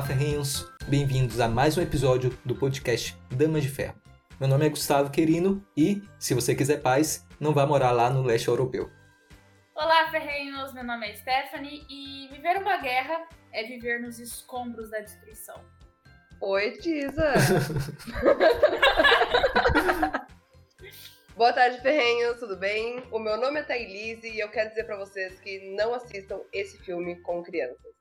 Olá, ferrinhos! Bem-vindos a mais um episódio do podcast Damas de Ferro. Meu nome é Gustavo Querino e, se você quiser paz, não vá morar lá no leste europeu. Olá, ferrenhos! Meu nome é Stephanie e viver uma guerra é viver nos escombros da destruição. Oi, Tisa! Boa tarde, ferrenhos, tudo bem? O meu nome é Thailise e eu quero dizer para vocês que não assistam esse filme com crianças.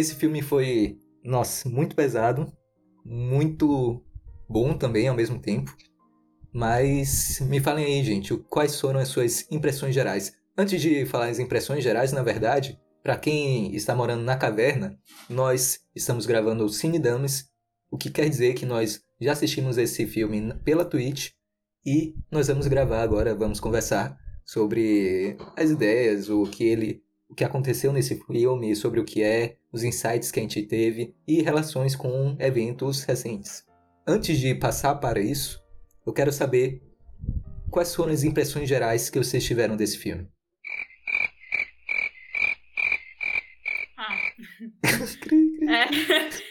Esse filme foi, nossa, muito pesado, muito bom também ao mesmo tempo. Mas me falem aí, gente, quais foram as suas impressões gerais? Antes de falar as impressões gerais, na verdade, para quem está morando na caverna, nós estamos gravando o Cine Dames, o que quer dizer que nós já assistimos esse filme pela Twitch e nós vamos gravar agora, vamos conversar sobre as ideias, o que ele o que aconteceu nesse filme, sobre o que é, os insights que a gente teve e relações com eventos recentes. Antes de passar para isso, eu quero saber quais foram as impressões gerais que vocês tiveram desse filme. Ah. é.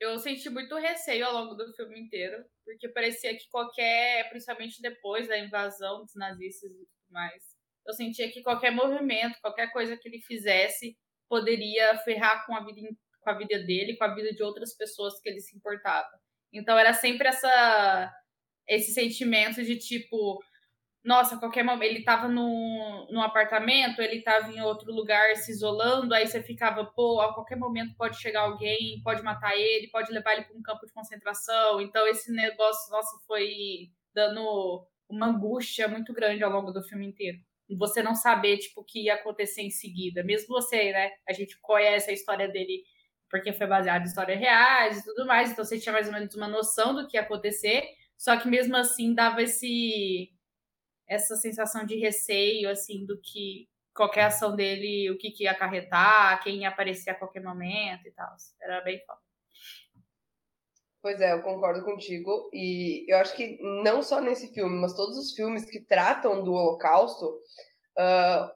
Eu senti muito receio ao longo do filme inteiro, porque parecia que qualquer, principalmente depois da invasão dos nazistas e tudo mais, eu sentia que qualquer movimento, qualquer coisa que ele fizesse, poderia ferrar com a vida, com a vida dele, com a vida de outras pessoas que ele se importava. Então era sempre essa esse sentimento de tipo, nossa, qualquer momento ele estava no, apartamento, ele estava em outro lugar se isolando, aí você ficava, pô, a qualquer momento pode chegar alguém, pode matar ele, pode levar ele para um campo de concentração. Então esse negócio, nossa, foi dando uma angústia muito grande ao longo do filme inteiro você não saber, tipo, o que ia acontecer em seguida. Mesmo você, né? A gente conhece a história dele porque foi baseado em histórias reais e tudo mais, então você tinha mais ou menos uma noção do que ia acontecer, só que mesmo assim dava esse essa sensação de receio, assim, do que qualquer ação dele, o que, que ia acarretar, quem ia aparecer a qualquer momento e tal. Era bem foda. Pois é, eu concordo contigo. E eu acho que não só nesse filme, mas todos os filmes que tratam do Holocausto, uh,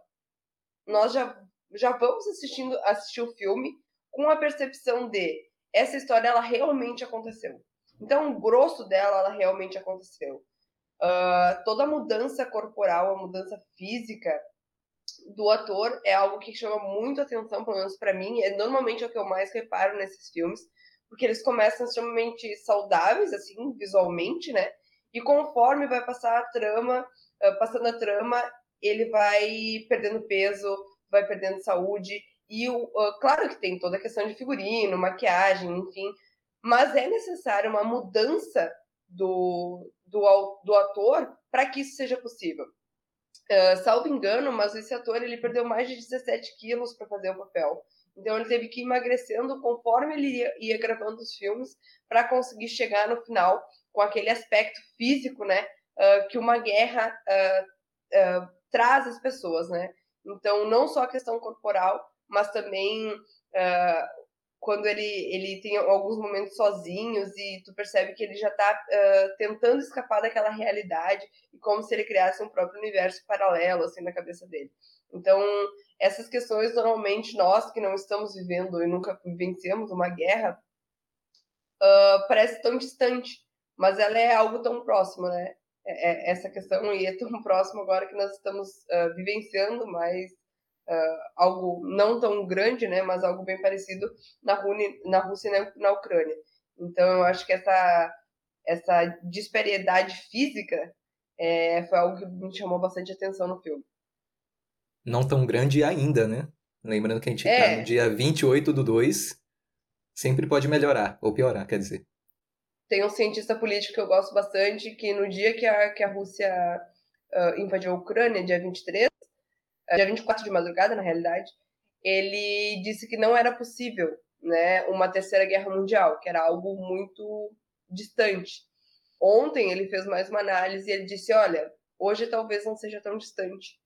nós já, já vamos assistindo assistir o filme com a percepção de essa história ela realmente aconteceu. Então, o grosso dela, ela realmente aconteceu. Uh, toda a mudança corporal, a mudança física do ator é algo que chama muito atenção, pelo menos para mim. É normalmente é o que eu mais reparo nesses filmes porque eles começam extremamente saudáveis, assim, visualmente, né? E conforme vai passar a trama, uh, passando a trama, ele vai perdendo peso, vai perdendo saúde. E, uh, claro que tem toda a questão de figurino, maquiagem, enfim. Mas é necessário uma mudança do, do, do ator para que isso seja possível. Uh, salvo engano, mas esse ator ele perdeu mais de 17 quilos para fazer o papel. Então ele teve que ir emagrecendo conforme ele ia, ia gravando os filmes para conseguir chegar no final com aquele aspecto físico, né, uh, que uma guerra uh, uh, traz às pessoas, né. Então não só a questão corporal, mas também quando ele, ele tem alguns momentos sozinhos e tu percebe que ele já está tentando escapar daquela realidade e como se ele criasse um próprio universo paralelo assim na cabeça dele. Então, essas questões, normalmente, nós que não estamos vivendo e nunca vivenciamos uma guerra, uh, parece tão distante, mas ela é algo tão próximo, né? É, é essa questão e é tão próximo agora que nós estamos uh, vivenciando, mas uh, algo não tão grande, né? Mas algo bem parecido na, Rune, na Rússia e na, na Ucrânia. Então, eu acho que essa, essa disparidade física é, foi algo que me chamou bastante atenção no filme não tão grande ainda, né? Lembrando que a gente tá é. tá no dia 28 do 2, sempre pode melhorar, ou piorar, quer dizer. Tem um cientista político que eu gosto bastante, que no dia que a, que a Rússia uh, invadiu a Ucrânia, dia 23, uh, dia 24 de madrugada, na realidade, ele disse que não era possível né, uma terceira guerra mundial, que era algo muito distante. ontem ele fez mais uma análise e ele disse: olha, hoje talvez não seja tão distante.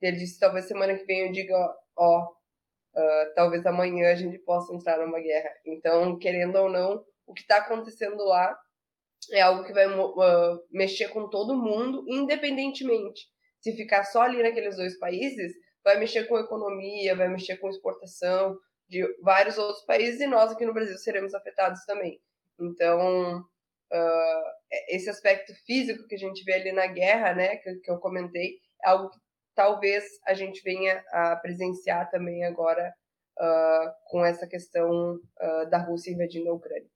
Ele disse: talvez semana que vem eu diga, ó, uh, talvez amanhã a gente possa entrar numa guerra. Então, querendo ou não, o que está acontecendo lá é algo que vai uh, mexer com todo mundo, independentemente. Se ficar só ali naqueles dois países, vai mexer com economia, vai mexer com exportação de vários outros países e nós aqui no Brasil seremos afetados também. Então, uh, esse aspecto físico que a gente vê ali na guerra, né, que, que eu comentei, é algo que talvez a gente venha a presenciar também agora uh, com essa questão uh, da Rússia invadindo a Ucrânia.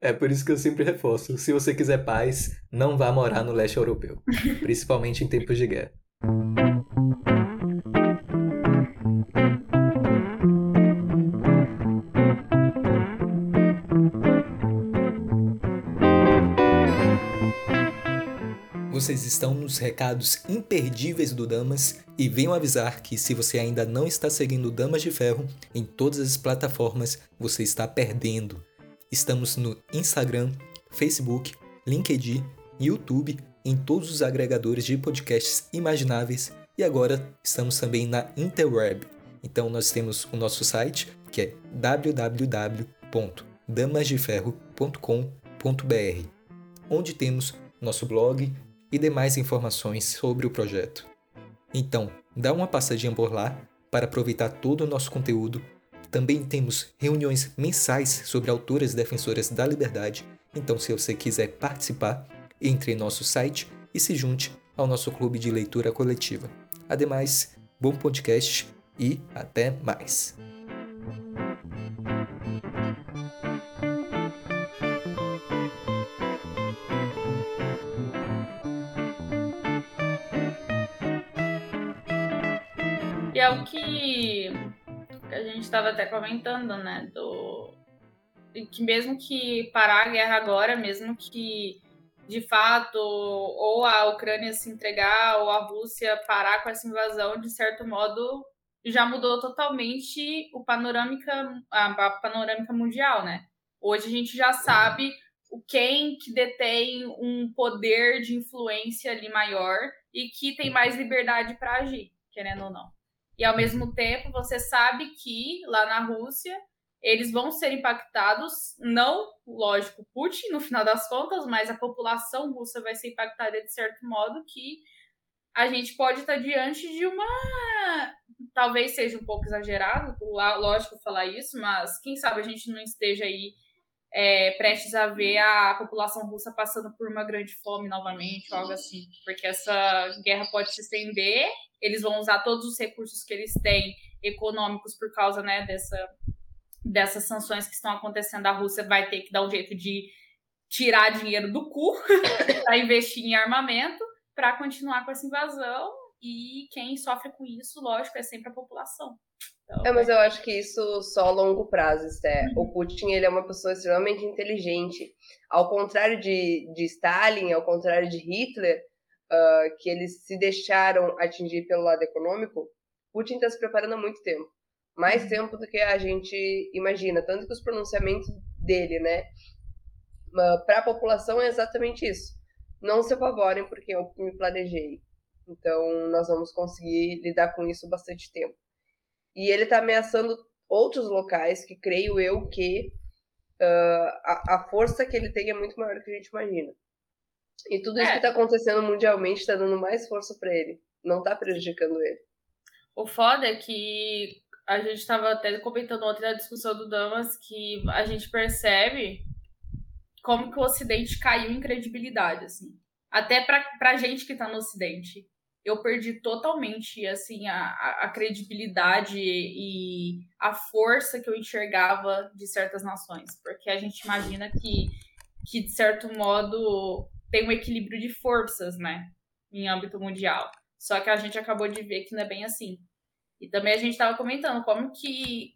É por isso que eu sempre reforço: se você quiser paz, não vá morar no leste europeu, principalmente em tempos de guerra. Vocês estão nos recados imperdíveis do Damas e venho avisar que se você ainda não está seguindo Damas de Ferro em todas as plataformas, você está perdendo. Estamos no Instagram, Facebook, LinkedIn, YouTube, em todos os agregadores de podcasts imagináveis e agora estamos também na interweb. Então nós temos o nosso site que é www.damasdeferro.com.br, onde temos nosso blog e demais informações sobre o projeto. Então, dá uma passadinha por lá para aproveitar todo o nosso conteúdo. Também temos reuniões mensais sobre autoras defensoras da liberdade. Então, se você quiser participar, entre em nosso site e se junte ao nosso clube de leitura coletiva. Ademais, bom podcast e até mais! Estava até comentando, né? Do, que mesmo que parar a guerra agora, mesmo que de fato ou a Ucrânia se entregar ou a Rússia parar com essa invasão, de certo modo já mudou totalmente o panorâmica, a, panorâmica mundial, né? Hoje a gente já sabe o quem que detém um poder de influência ali maior e que tem mais liberdade para agir, querendo ou não. E ao mesmo tempo, você sabe que lá na Rússia eles vão ser impactados, não, lógico, Putin no final das contas, mas a população russa vai ser impactada de certo modo que a gente pode estar diante de uma. Talvez seja um pouco exagerado, lógico, falar isso, mas quem sabe a gente não esteja aí é, prestes a ver a população russa passando por uma grande fome novamente, algo assim. Porque essa guerra pode se estender eles vão usar todos os recursos que eles têm econômicos por causa né, dessa, dessas sanções que estão acontecendo. A Rússia vai ter que dar um jeito de tirar dinheiro do cu para investir em armamento para continuar com essa invasão. E quem sofre com isso, lógico, é sempre a população. Então, é, mas eu acho que isso só a longo prazo, Sté. Uhum. O Putin ele é uma pessoa extremamente inteligente. Ao contrário de, de Stalin, ao contrário de Hitler, uh, que eles se deixaram atingir pelo lado econômico, Putin está se preparando há muito tempo. Mais uhum. tempo do que a gente imagina. Tanto que os pronunciamentos dele, né, uh, para a população é exatamente isso. Não se apavorem porque eu me planejei. Então, nós vamos conseguir lidar com isso bastante tempo. E ele está ameaçando outros locais que creio eu que uh, a, a força que ele tem é muito maior do que a gente imagina. E tudo isso é. que está acontecendo mundialmente está dando mais força para ele. Não está prejudicando ele. O foda é que a gente estava até comentando ontem na discussão do Damas que a gente percebe como que o Ocidente caiu em credibilidade, assim. Até pra, pra gente que tá no Ocidente. Eu perdi totalmente, assim, a, a credibilidade e a força que eu enxergava de certas nações. Porque a gente imagina que, que de certo modo, tem um equilíbrio de forças, né? Em âmbito mundial. Só que a gente acabou de ver que não é bem assim. E também a gente estava comentando como que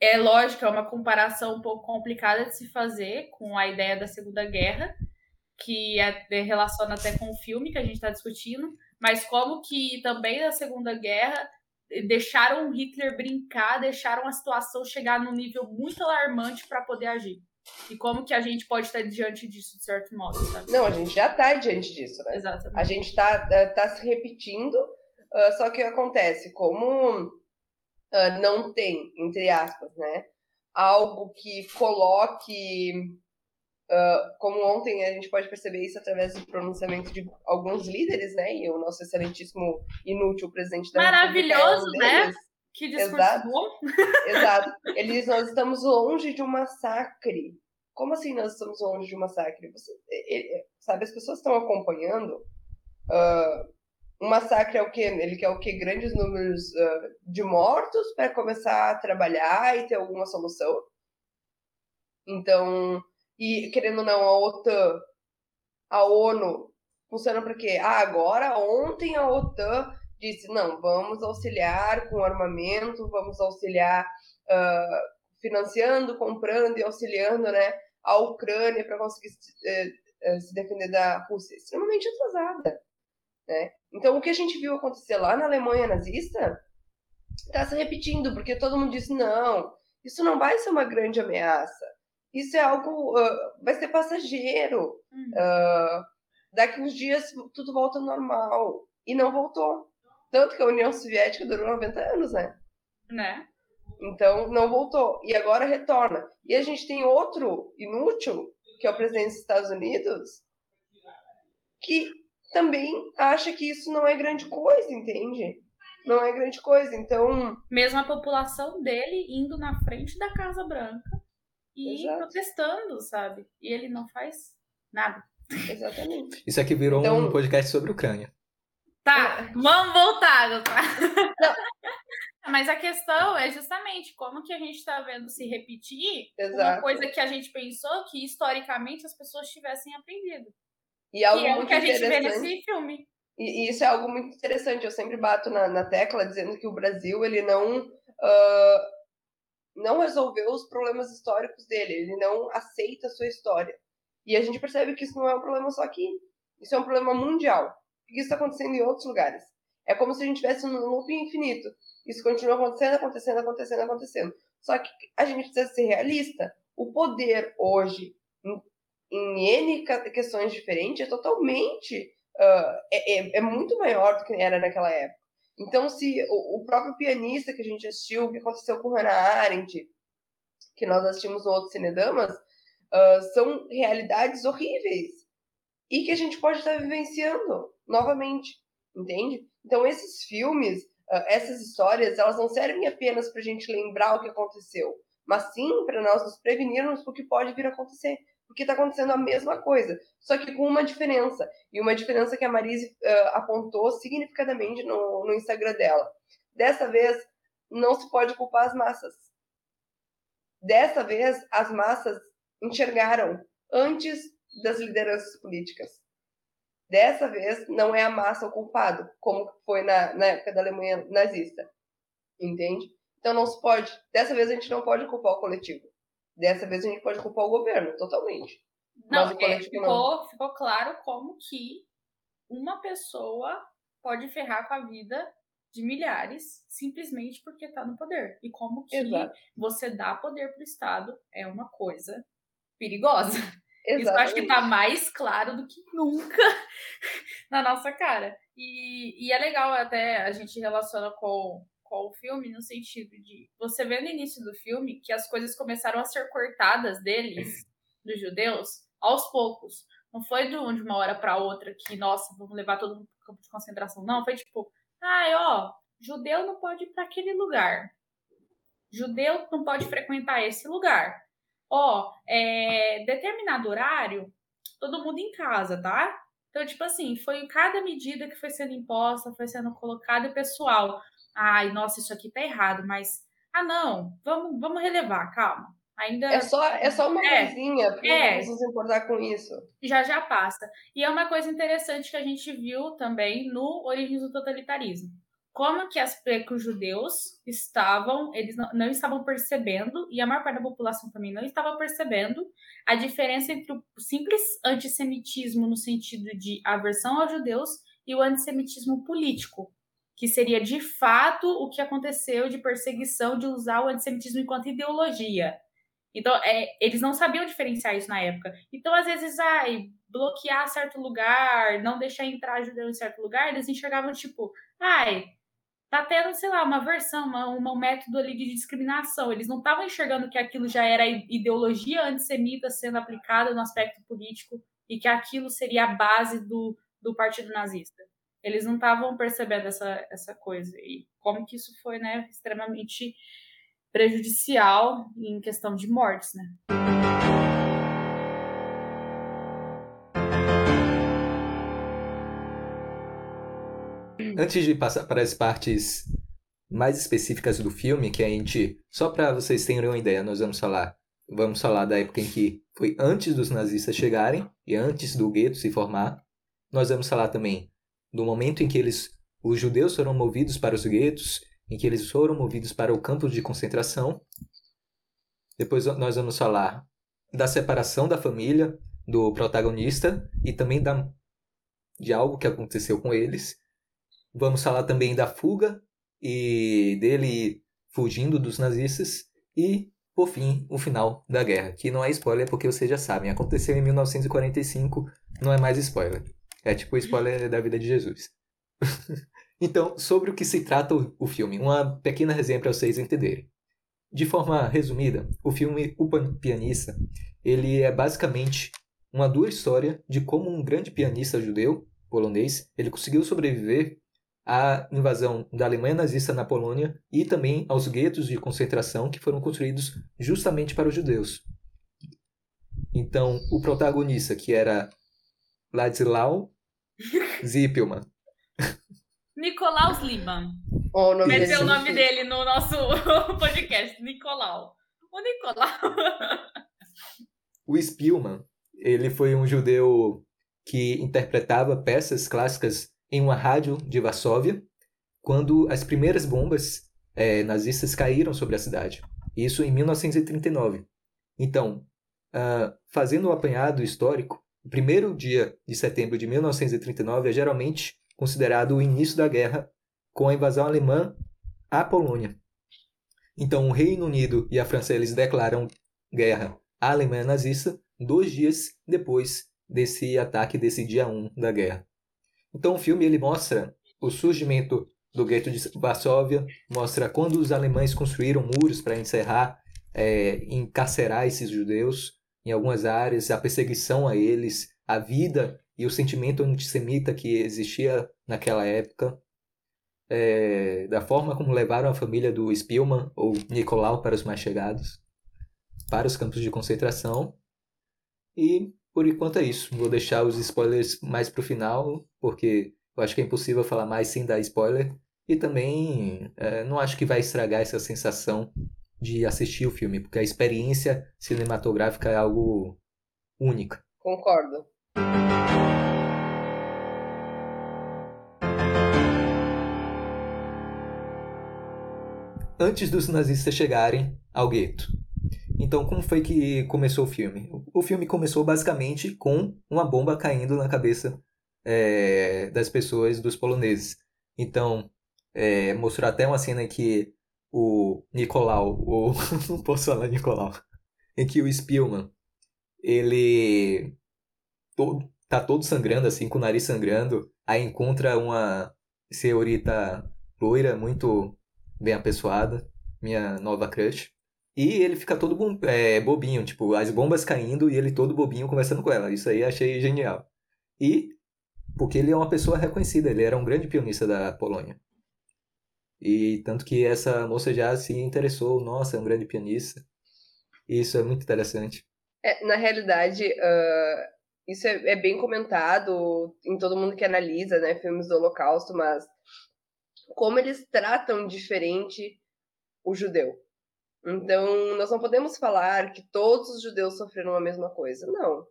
é lógico, é uma comparação um pouco complicada de se fazer com a ideia da Segunda Guerra, que é, relaciona até com o filme que a gente está discutindo, mas como que também na Segunda Guerra deixaram Hitler brincar, deixaram a situação chegar num nível muito alarmante para poder agir. E como que a gente pode estar diante disso, de certo modo, sabe? Não, a gente já está diante disso, né? Exatamente. A gente está eh, tá se repetindo, uh, só que acontece, como uh, não tem, entre aspas, né, algo que coloque Uh, como ontem a gente pode perceber isso através do pronunciamento de alguns líderes, né? E o nosso excelentíssimo inútil presidente da Maravilhoso, República é um né? Que discurso Exato. Exato. Eles, nós estamos longe de um massacre. Como assim nós estamos longe de um massacre? Você, ele, sabe, as pessoas estão acompanhando. Uh, um massacre é o quê? Ele quer o quê? Grandes números uh, de mortos para começar a trabalhar e ter alguma solução. Então, e, querendo ou não, a OTAN, a ONU, funciona para quê? Ah, agora, ontem a OTAN disse, não, vamos auxiliar com armamento, vamos auxiliar uh, financiando, comprando e auxiliando, né, a Ucrânia para conseguir uh, se defender da Rússia. Extremamente atrasada, né? Então, o que a gente viu acontecer lá na Alemanha nazista está se repetindo, porque todo mundo disse, não, isso não vai ser uma grande ameaça isso é algo. Uh, vai ser passageiro. Uhum. Uh, daqui uns dias tudo volta ao normal. E não voltou. Tanto que a União Soviética durou 90 anos, né? Né? Então, não voltou. E agora retorna. E a gente tem outro inútil, que é o presidente dos Estados Unidos, que também acha que isso não é grande coisa, entende? Não é grande coisa. Então. Mesmo a população dele indo na frente da Casa Branca e Exato. protestando, sabe? E ele não faz nada. Exatamente. Isso aqui virou então... um podcast sobre Ucrânia. Tá, é. vamos voltar, tá? Mas a questão é justamente como que a gente está vendo se repetir Exato. uma coisa que a gente pensou que historicamente as pessoas tivessem aprendido. E algo que é o que a gente vê nesse filme. E, e, isso é algo muito interessante. Eu sempre bato na, na tecla dizendo que o Brasil ele não uh, não resolveu os problemas históricos dele, ele não aceita a sua história. E a gente percebe que isso não é um problema só aqui, isso é um problema mundial. E isso está acontecendo em outros lugares. É como se a gente tivesse um loop infinito. Isso continua acontecendo, acontecendo, acontecendo, acontecendo. Só que a gente precisa ser realista. O poder hoje, em, em N questões diferentes, é totalmente. Uh, é, é, é muito maior do que era naquela época. Então, se o, o próprio pianista que a gente assistiu, o que aconteceu com Hannah Arendt, que nós assistimos no outro Cinedamas, uh, são realidades horríveis e que a gente pode estar vivenciando novamente, entende? Então, esses filmes, uh, essas histórias, elas não servem apenas para a gente lembrar o que aconteceu, mas sim para nós nos prevenirmos do que pode vir a acontecer porque está acontecendo a mesma coisa, só que com uma diferença. E uma diferença que a Marise uh, apontou significadamente no, no Instagram dela. Dessa vez, não se pode culpar as massas. Dessa vez, as massas enxergaram antes das lideranças políticas. Dessa vez, não é a massa o culpado, como foi na, na época da Alemanha nazista. Entende? Então não se pode. Dessa vez a gente não pode culpar o coletivo. Dessa vez a gente pode culpar o governo, totalmente. Não, é, ficou, não. ficou claro como que uma pessoa pode ferrar com a vida de milhares simplesmente porque está no poder. E como que Exato. você dá poder para o Estado é uma coisa perigosa. Exatamente. Isso eu acho que está mais claro do que nunca na nossa cara. E, e é legal até a gente relaciona com com o filme no sentido de você vê no início do filme que as coisas começaram a ser cortadas deles, dos judeus, aos poucos. Não foi de uma hora para outra que, nossa, vamos levar todo mundo para campo de concentração. Não, foi tipo, ai, ó, judeu não pode ir para aquele lugar. Judeu não pode frequentar esse lugar. Ó, é, determinado horário, todo mundo em casa, tá? Então, tipo assim, foi cada medida que foi sendo imposta, foi sendo colocada e pessoal ai, nossa, isso aqui tá errado, mas ah, não, vamos, vamos relevar, calma. Ainda é só é só uma é, coisinha, porque é, não precisa se importar com isso. Já já passa. E é uma coisa interessante que a gente viu também no Origens do Totalitarismo. Como que, as, que os judeus estavam, eles não, não estavam percebendo, e a maior parte da população também não estava percebendo, a diferença entre o simples antissemitismo no sentido de aversão aos judeus e o antissemitismo político, que seria de fato o que aconteceu de perseguição, de usar o antissemitismo enquanto ideologia. Então, é, eles não sabiam diferenciar isso na época. Então, às vezes, ai, bloquear certo lugar, não deixar entrar judeu em certo lugar, eles enxergavam tipo, ai, tá tendo, sei lá, uma versão, uma, um método ali de discriminação. Eles não estavam enxergando que aquilo já era ideologia antissemita sendo aplicada no aspecto político e que aquilo seria a base do, do partido nazista. Eles não estavam percebendo essa, essa coisa. E como que isso foi, né, extremamente prejudicial em questão de mortes, né? Antes de passar para as partes mais específicas do filme, que a gente, só para vocês terem uma ideia, nós vamos falar, vamos falar da época em que foi antes dos nazistas chegarem e antes do gueto se formar. Nós vamos falar também do momento em que eles, os judeus foram movidos para os guetos, em que eles foram movidos para o campo de concentração. Depois nós vamos falar da separação da família do protagonista e também da, de algo que aconteceu com eles. Vamos falar também da fuga e dele fugindo dos nazistas e, por fim, o final da guerra, que não é spoiler porque vocês já sabem, aconteceu em 1945, não é mais spoiler. É tipo spoiler da vida de Jesus. então, sobre o que se trata o filme, uma pequena resenha para vocês entenderem. De forma resumida, o filme O Pianista, ele é basicamente uma dura história de como um grande pianista judeu polonês, ele conseguiu sobreviver à invasão da Alemanha nazista na Polônia e também aos guetos de concentração que foram construídos justamente para os judeus. Então, o protagonista, que era Ladislau Zippelman. Nicolaus Liban. Oh, o Esse é o nome dele no nosso podcast, Nicolau. O Nicolau. o Spielman, ele foi um judeu que interpretava peças clássicas em uma rádio de Varsóvia quando as primeiras bombas é, nazistas caíram sobre a cidade. Isso em 1939. Então, uh, fazendo um apanhado histórico, o primeiro dia de setembro de 1939 é geralmente considerado o início da guerra com a invasão alemã à Polônia. Então, o Reino Unido e a França eles declaram guerra à Alemanha nazista dois dias depois desse ataque, desse dia 1 da guerra. Então o filme ele mostra o surgimento do gueto de Varsóvia, mostra quando os alemães construíram muros para encerrar, é, encarcerar esses judeus em algumas áreas, a perseguição a eles, a vida e o sentimento antissemita que existia naquela época, é, da forma como levaram a família do Spielmann ou Nicolau para os mais chegados, para os campos de concentração. E por enquanto é isso. Vou deixar os spoilers mais pro final, porque eu acho que é impossível falar mais sem dar spoiler. E também é, não acho que vai estragar essa sensação de assistir o filme, porque a experiência cinematográfica é algo única. Concordo. Antes dos nazistas chegarem ao gueto, então, como foi que começou o filme? O filme começou basicamente com uma bomba caindo na cabeça é, das pessoas, dos poloneses. Então, é, mostrou até uma cena que o Nicolau, ou não posso falar Nicolau, em que o Spielman, ele todo, tá todo sangrando, assim, com o nariz sangrando, aí encontra uma senhorita loira, muito bem apessoada, minha nova crush, e ele fica todo é, bobinho, tipo, as bombas caindo e ele todo bobinho conversando com ela. Isso aí achei genial. E porque ele é uma pessoa reconhecida, ele era um grande pionista da Polônia. E tanto que essa moça já se interessou, nossa, é um grande pianista. E isso é muito interessante. É, na realidade, uh, isso é, é, bem comentado em todo mundo que analisa né, filmes do Holocausto, mas como eles tratam diferente o judeu. Então, nós não podemos falar que todos os judeus sofreram a mesma coisa. Não.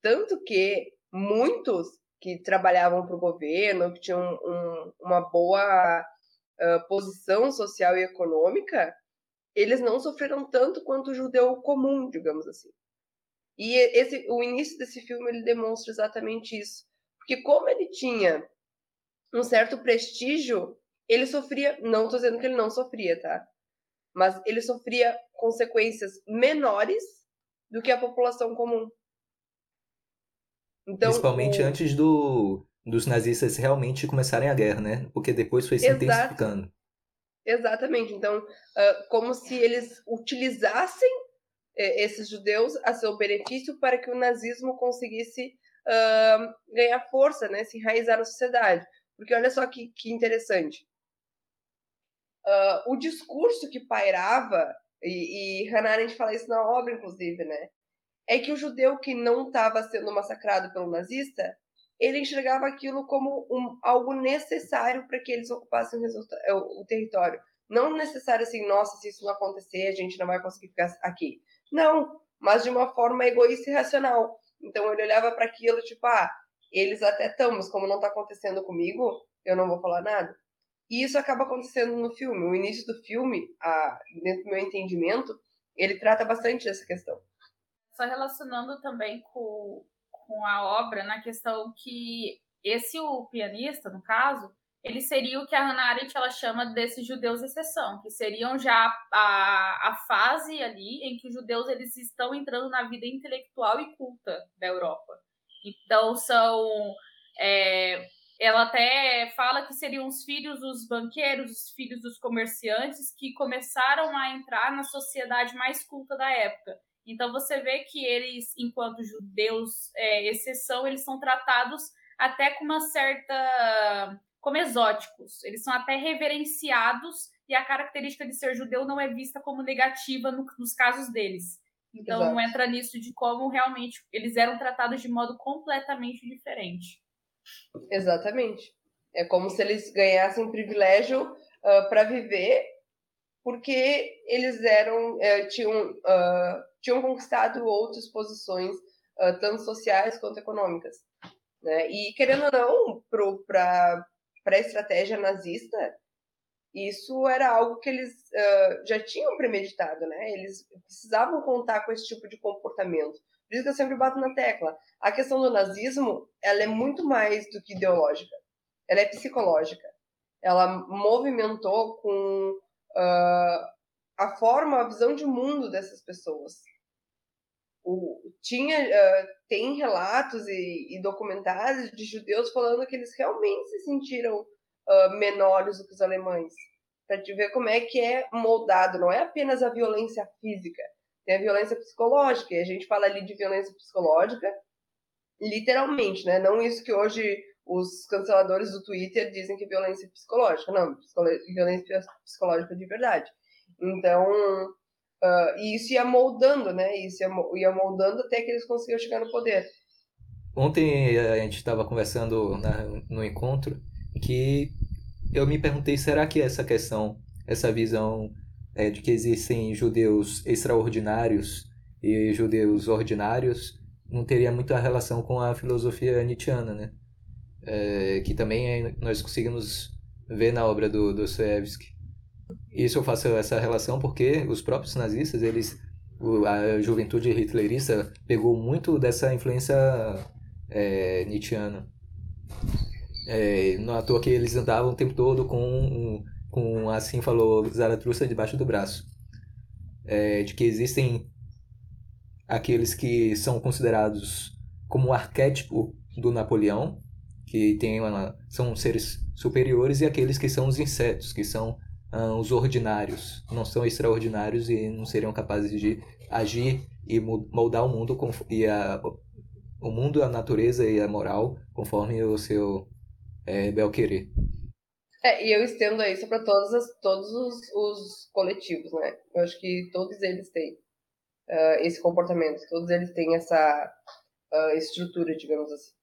Tanto que muitos que trabalhavam para o governo, que tinham um, uma boa uh, posição social e econômica, eles não sofreram tanto quanto o judeu comum, digamos assim. E esse, o início desse filme ele demonstra exatamente isso. Porque como ele tinha um certo prestígio, ele sofria, não estou dizendo que ele não sofria, tá? mas ele sofria consequências menores do que a população comum. Então, Principalmente o... antes do, dos nazistas realmente começarem a guerra, né? Porque depois foi se Exato. intensificando. Exatamente. Então, uh, como se eles utilizassem uh, esses judeus a seu benefício para que o nazismo conseguisse uh, ganhar força, né? Se enraizar na sociedade. Porque olha só que, que interessante. o discurso que pairava, e, e Hannah Arendt fala isso na obra, inclusive, né? É que o judeu que não estava sendo massacrado pelo nazista ele enxergava aquilo como um, algo necessário para que eles ocupassem o, o, o, território. Não necessário assim, nossa, se isso não acontecer, a gente não vai conseguir ficar aqui. Não, mas de uma forma egoísta e racional. Então ele olhava para aquilo, tipo, ah, eles até estão, mas como não está acontecendo comigo, eu não vou falar nada. E isso acaba acontecendo no filme. O início do filme, a, dentro do meu entendimento, ele trata bastante dessa questão. Só relacionando também com com a obra na questão que esse o pianista, no caso, ele seria o que a Hannah Arendt ela chama desses judeus exceção, que seriam já a, a fase ali em que os judeus eles estão entrando na vida intelectual e culta da Europa. Então são é, ela até fala que seriam os filhos dos banqueiros, os filhos dos comerciantes que começaram a entrar na sociedade mais culta da época. Então você vê que eles, enquanto judeus, é, exceção, eles são tratados até com uma certa. como exóticos. Eles são até reverenciados e a característica de ser judeu não é vista como negativa no, nos casos deles. Então Exato. entra nisso de como realmente eles eram tratados de modo completamente diferente. Exatamente. É como se eles ganhassem privilégio uh, para viver porque eles eram uh, tinham uh, tinham conquistado outras posições, uh, tanto sociais quanto econômicas. Né? E, querendo ou não, para a estratégia nazista, isso era algo que eles uh, já tinham premeditado, né? Eles precisavam contar com esse tipo de comportamento. Por isso que eu sempre bato na tecla. A questão do nazismo, ela é muito mais do que ideológica. Ela é psicológica. Ela movimentou com uh, a forma, a visão de mundo dessas pessoas. O, tinha, uh, tem relatos e, e, documentários de judeus falando que eles realmente se sentiram uh, menores do que os alemães. Para te ver como é que é moldado, não é apenas a violência física, tem a violência psicológica. E a gente fala ali de violência psicológica, literalmente, né? Não isso que hoje os canceladores do Twitter dizem que é violência psicológica. Não, violência psicológica de verdade. Então, uh, e isso ia moldando, né? Isso ia, ia moldando até que eles conseguiam chegar no poder. Ontem a gente estava conversando na, no encontro que eu me perguntei, será que essa questão, essa visão é, de que existem judeus extraordinários e judeus ordinários não teria muita relação com a filosofia nietzschiana, né? É, que também nós conseguimos ver na obra do Dostoevsky. Isso eu faço essa relação porque os próprios nazistas, eles a juventude hitlerista pegou muito dessa influência é, nietzschiana. É, não à toa que eles andavam o tempo todo com, com assim falou Zaratustra debaixo do braço. É, de que existem aqueles que são considerados como o arquétipo do Napoleão, que tem uma, são seres superiores, e aqueles que são os insetos, que são uh, os ordinários, não são extraordinários e não seriam capazes de agir e moldar o mundo e a, o mundo, a natureza e a moral conforme o seu é, bel querer. É, e eu estendo isso para todos, as, todos os, os, coletivos, né? Eu acho que todos eles têm uh, esse comportamento, todos eles têm essa uh, estrutura, digamos assim.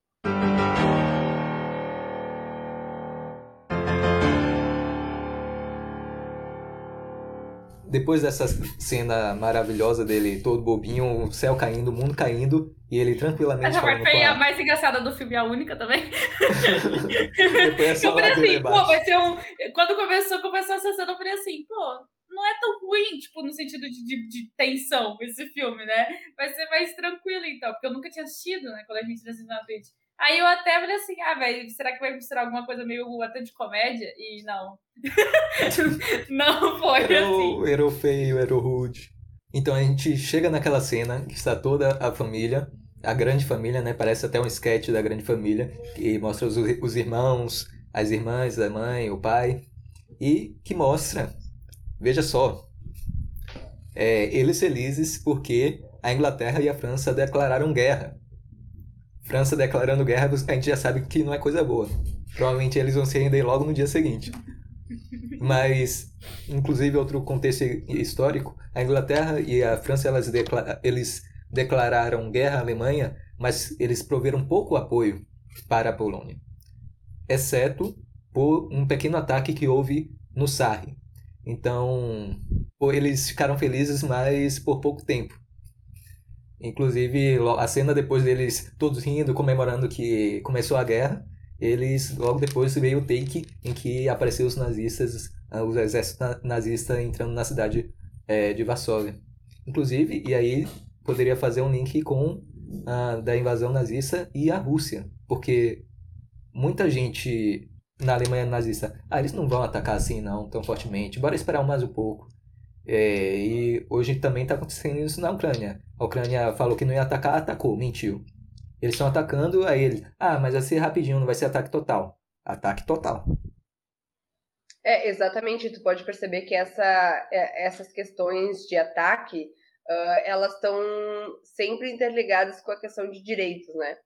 Depois dessa cena maravilhosa dele, todo bobinho, o céu caindo, o mundo caindo, e ele tranquilamente. Essa parte foi a mais engraçada do filme, a única também. eu falei assim, pô, vai ser um. Quando começou, começou essa cena, eu falei assim, pô, não é tão ruim, tipo, no sentido de, de, de, tensão esse filme, né? Vai ser mais tranquilo, então, porque eu nunca tinha assistido, né, quando a gente assistiu na Twitch. Aí eu até falei assim, ah, velho, será que vai misturar alguma coisa meio até de comédia? E não. não foi era assim. Era feio, era rude. Então a gente chega naquela cena que está toda a família, a grande família, né? Parece até um sketch da grande família, que mostra os, os irmãos, as irmãs, a mãe, o pai, e que mostra, veja só, é, eles felizes porque a Inglaterra e a França declararam guerra. França declarando guerra, a gente já sabe que não é coisa boa. Provavelmente eles vão se render logo no dia seguinte. Mas, inclusive, outro contexto histórico, a Inglaterra e a França elas eles declararam guerra à Alemanha, mas eles proveram pouco apoio para a Polônia, exceto por um pequeno ataque que houve no Sarre. Então, eles ficaram felizes, mas por pouco tempo. Inclusive, a cena depois deles todos rindo, comemorando que começou a guerra, eles logo depois veio o take em que apareceu os nazistas, ah, os exércitos nazistas entrando na cidade é, de Varsóvia. Inclusive, e aí poderia fazer um link com a da invasão nazista e a Rússia, porque muita gente na Alemanha nazista, ah, eles não vão atacar assim não tão fortemente, bora esperar mais um pouco. É, e hoje também está acontecendo isso na Ucrânia. A Ucrânia falou que não ia atacar, atacou, mentiu. Eles estão atacando, aí ele, ah, mas vai ser rapidinho, não vai ser ataque total. Ataque total. É, exatamente. Tu pode perceber que essa, é, essas questões de ataque, uh, elas estão sempre interligadas com a questão de direitos, né?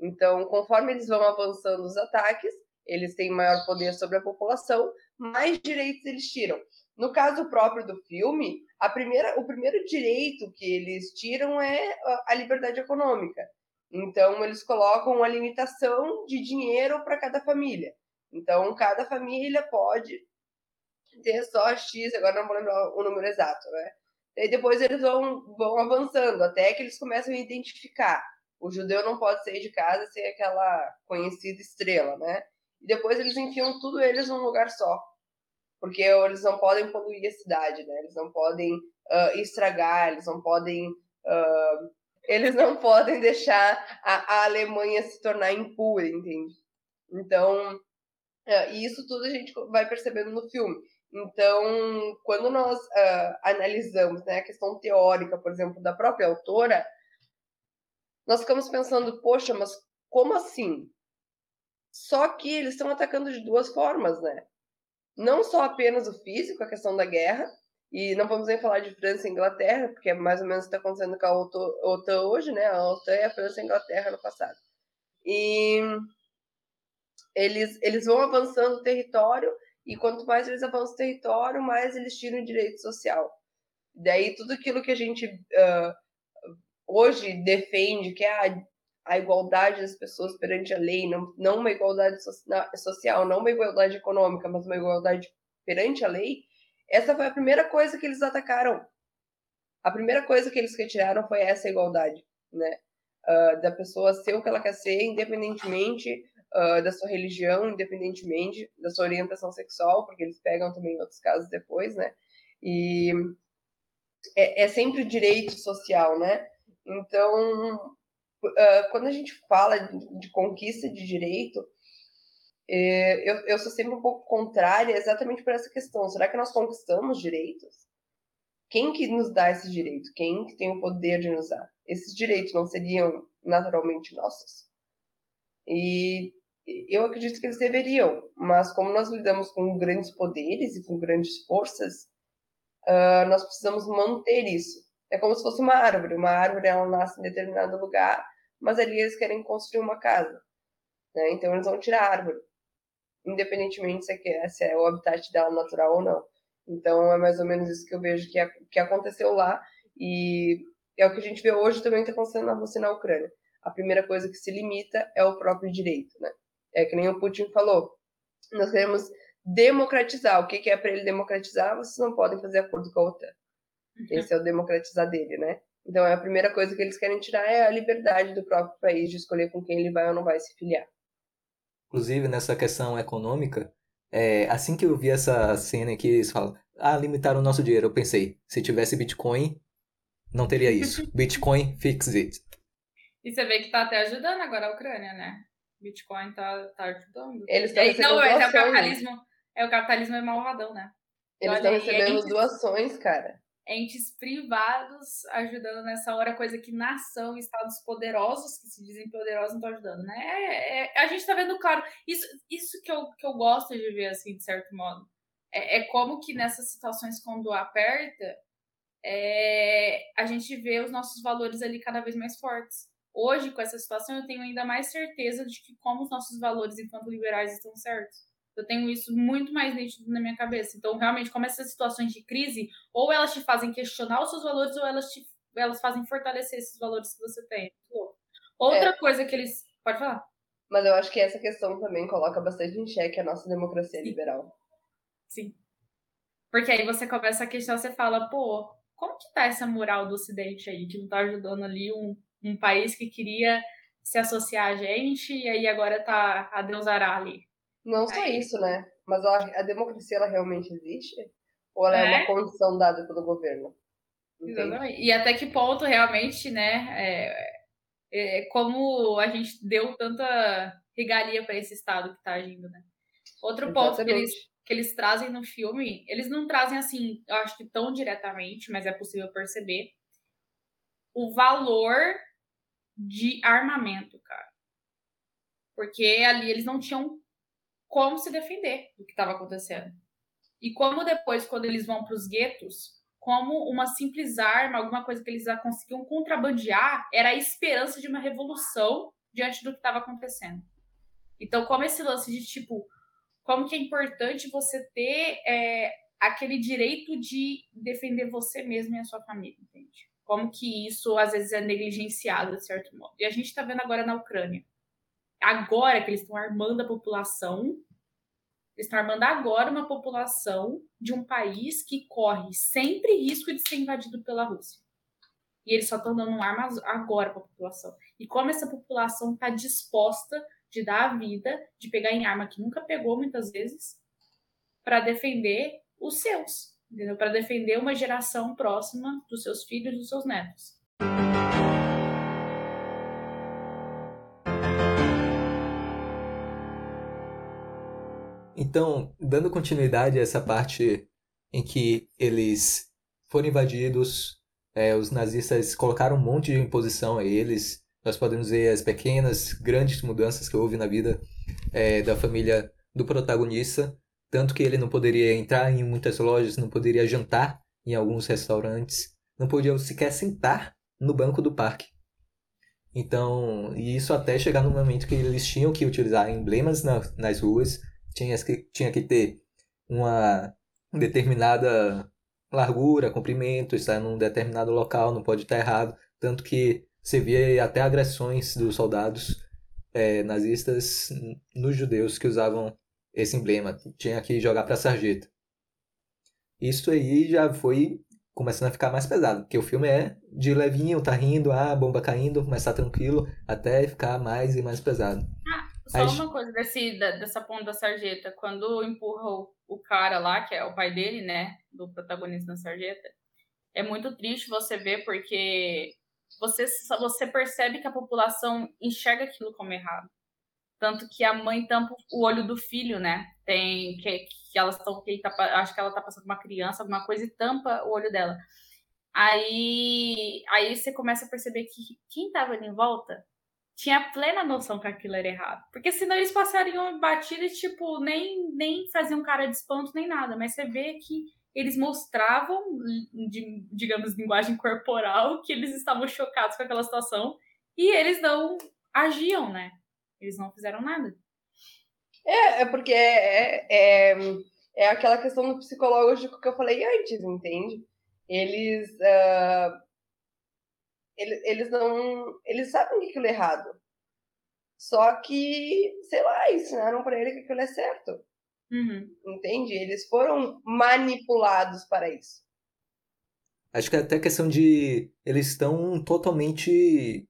Então, conforme eles vão avançando os ataques, eles têm maior poder sobre a população, mais direitos eles tiram. No caso próprio do filme, a primeira, o primeiro direito que eles tiram é a liberdade econômica. Então, eles colocam uma limitação de dinheiro para cada família. Então, cada família pode ter só X, agora não vou lembrar o número exato, né? E depois eles vão, vão avançando, até que eles começam a identificar. O judeu não pode sair de casa sem aquela conhecida estrela, né? E depois eles enfiam tudo eles num lugar só porque eles não podem poluir a cidade, né? Eles não podem uh, estragar, eles não podem uh, eles não podem deixar a, a, Alemanha se tornar impura, entende? Então, uh, isso tudo a gente vai percebendo no filme. Então, quando nós analisamos né, a questão teórica, por exemplo, da própria autora, nós ficamos pensando, poxa, mas como assim? Só que eles estão atacando de duas formas, né? Não só apenas o físico, a questão da guerra, e não vamos nem falar de França e Inglaterra, porque é mais ou menos o que está acontecendo com a OTAN hoje, né? A OTAN é a França e a Inglaterra no passado. E eles, eles vão avançando o território, e quanto mais eles avançam o território, mais eles tiram o direito social. Daí tudo aquilo que a gente uh, hoje defende, que é a a igualdade das pessoas perante a lei, não, não uma igualdade so, social, não uma igualdade econômica, mas uma igualdade perante a lei, essa foi a primeira coisa que eles atacaram. A primeira coisa que eles retiraram foi essa igualdade, né? Uh, da pessoa ser o que ela quer ser, independentemente uh, da sua religião, independentemente da sua orientação sexual, porque eles pegam também outros casos depois, né? E é, é sempre direito social, né? Então, uh, quando a gente fala de, de conquista de direito, é, eu, eu sou sempre um pouco contrária exatamente por essa questão. Será que nós conquistamos direitos? Quem que nos dá esse direito? Quem que tem o poder de nos dar? Esses direitos não seriam naturalmente nossos? E eu acredito que eles deveriam, mas como nós lidamos com grandes poderes e com grandes forças, uh, nós precisamos manter isso. É como se fosse uma árvore. Uma árvore ela nasce em determinado lugar, mas ali eles querem construir uma casa. Né? Então eles vão tirar a árvore, independentemente se é, se é o habitat dela natural ou não. Então é mais ou menos isso que eu vejo que, que aconteceu lá e é o que a gente vê hoje também está acontecendo na Rússia e na Ucrânia. A primeira coisa que se limita é o próprio direito, né? É que nem o Putin falou. Nós queremos democratizar. O que é para ele democratizar? Vocês não podem fazer acordo com a OTAN. Esse é o democratizar dele, né? Então, é a primeira coisa que eles querem tirar é a liberdade do próprio país de escolher com quem ele vai ou não vai se filiar. Inclusive, nessa questão econômica, é, assim que eu vi essa cena que eles falam, ah, limitaram o nosso dinheiro, eu pensei, se tivesse Bitcoin, não teria isso. Bitcoin, fix it. E você vê que tá até ajudando agora a Ucrânia, né? Bitcoin tá, tá ajudando. Eles estão É, recebendo não, mas é o doações. capitalismo. É o capitalismo é malvadão, né? Eles estão recebendo doações, cara. Entes privados ajudando nessa hora, coisa que nação, estados poderosos, que se dizem poderosos, não estão ajudando, né? É- é- a gente tá vendo, claro, isso, isso que, eu, que eu gosto de ver, assim, de certo modo. É, é como que nessas situações, quando aperta, é, a gente vê os nossos valores ali cada vez mais fortes. Hoje, com essa situação, eu tenho ainda mais certeza de que como os nossos valores enquanto liberais estão certos. Eu tenho isso muito mais nítido na minha cabeça. Então, realmente, como essas situações de crise, ou elas te fazem questionar os seus valores, ou elas te elas fazem fortalecer esses valores que você tem. Outra coisa que eles. Pode falar. Mas eu acho que essa questão também coloca bastante em xeque a nossa democracia Sim. liberal. Sim. Porque aí você começa a questionar, você fala, pô, como que tá essa moral do Ocidente aí, que não tá ajudando ali um, um país que queria se associar a gente, e aí agora tá a Deus ali. Não só Aí- isso, né? Mas a, a democracia, ela realmente existe? Ou ela é, É. uma condição dada pelo governo? Entende? Exatamente. E até que ponto realmente, né, é, é, como a gente deu tanta regalia para esse Estado que tá agindo, né? Outro ponto que eles, Exatamente. que eles trazem no filme, eles não trazem assim, eu acho que tão diretamente, mas é possível perceber o valor de armamento, cara. Porque ali eles não tinham como se defender do que estava acontecendo. E como depois, quando eles vão para os guetos, como uma simples arma, alguma coisa que eles já conseguiam contrabandear, era a esperança de uma revolução diante do que estava acontecendo. Então, como esse lance de tipo, como que é importante você ter é, aquele direito de defender você mesmo e a sua família, entende? Como que isso às vezes é negligenciado de certo modo. E a gente está vendo agora na Ucrânia. Agora que eles estão armando a população, eles estão armando agora uma população de um país que corre sempre risco de ser invadido pela Rússia. E eles só estão dando armas agora para a população. E como essa população está disposta de dar a vida, de pegar em arma que nunca pegou muitas vezes, para defender os seus, entendeu? Para defender uma geração próxima dos seus filhos e dos seus netos. Então, dando continuidade a essa parte em que eles foram invadidos, é, os nazistas colocaram um monte de imposição a eles. Nós podemos ver as pequenas, grandes mudanças que houve na vida é, da família do protagonista, tanto que ele não poderia entrar em muitas lojas, não poderia jantar em alguns restaurantes, não podia sequer sentar no banco do parque. Então, e isso até chegar no momento que eles tinham que utilizar emblemas na, nas ruas, tinha que, tinha que ter uma determinada largura, comprimento, estar num determinado local, não pode estar errado. Tanto que você via até agressões dos soldados é, nazistas nos judeus que usavam esse emblema. Tinha que jogar para sarjeta. Isso aí já foi começando a ficar mais pesado, porque o filme é de levinho, tá rindo, ah, bomba caindo, mas tá tranquilo, até ficar mais e mais pesado. Só uma coisa desse, da- dessa ponta da sarjeta. Quando empurra o, o cara lá, que é o pai dele, né? Do protagonista da sarjeta, é muito triste você ver, porque você, você percebe que a população enxerga aquilo como errado. Tanto que a mãe tampa o olho do filho, né? Tem que, que elas estão. que tá Acho que ela tá passando uma criança, alguma coisa, e tampa o olho dela. Aí, aí você começa a perceber que quem tava ali em volta tinha plena noção que aquilo era errado. Porque senão eles passariam batido e, tipo, nem, nem faziam cara de espanto nem nada. Mas você vê que eles mostravam, de, digamos, linguagem corporal, que eles estavam chocados com aquela situação. E eles não agiam, né? Eles não fizeram nada. É, é porque é, é, é aquela questão do psicológico que eu falei antes, entende? Eles, ah, ele- eles não. Eles sabem que aquilo é errado. Só que, sei lá, ensinaram pra ele que aquilo é certo. Uhum. Entende? Eles foram manipulados para isso. Acho que é até questão de. Eles estão totalmente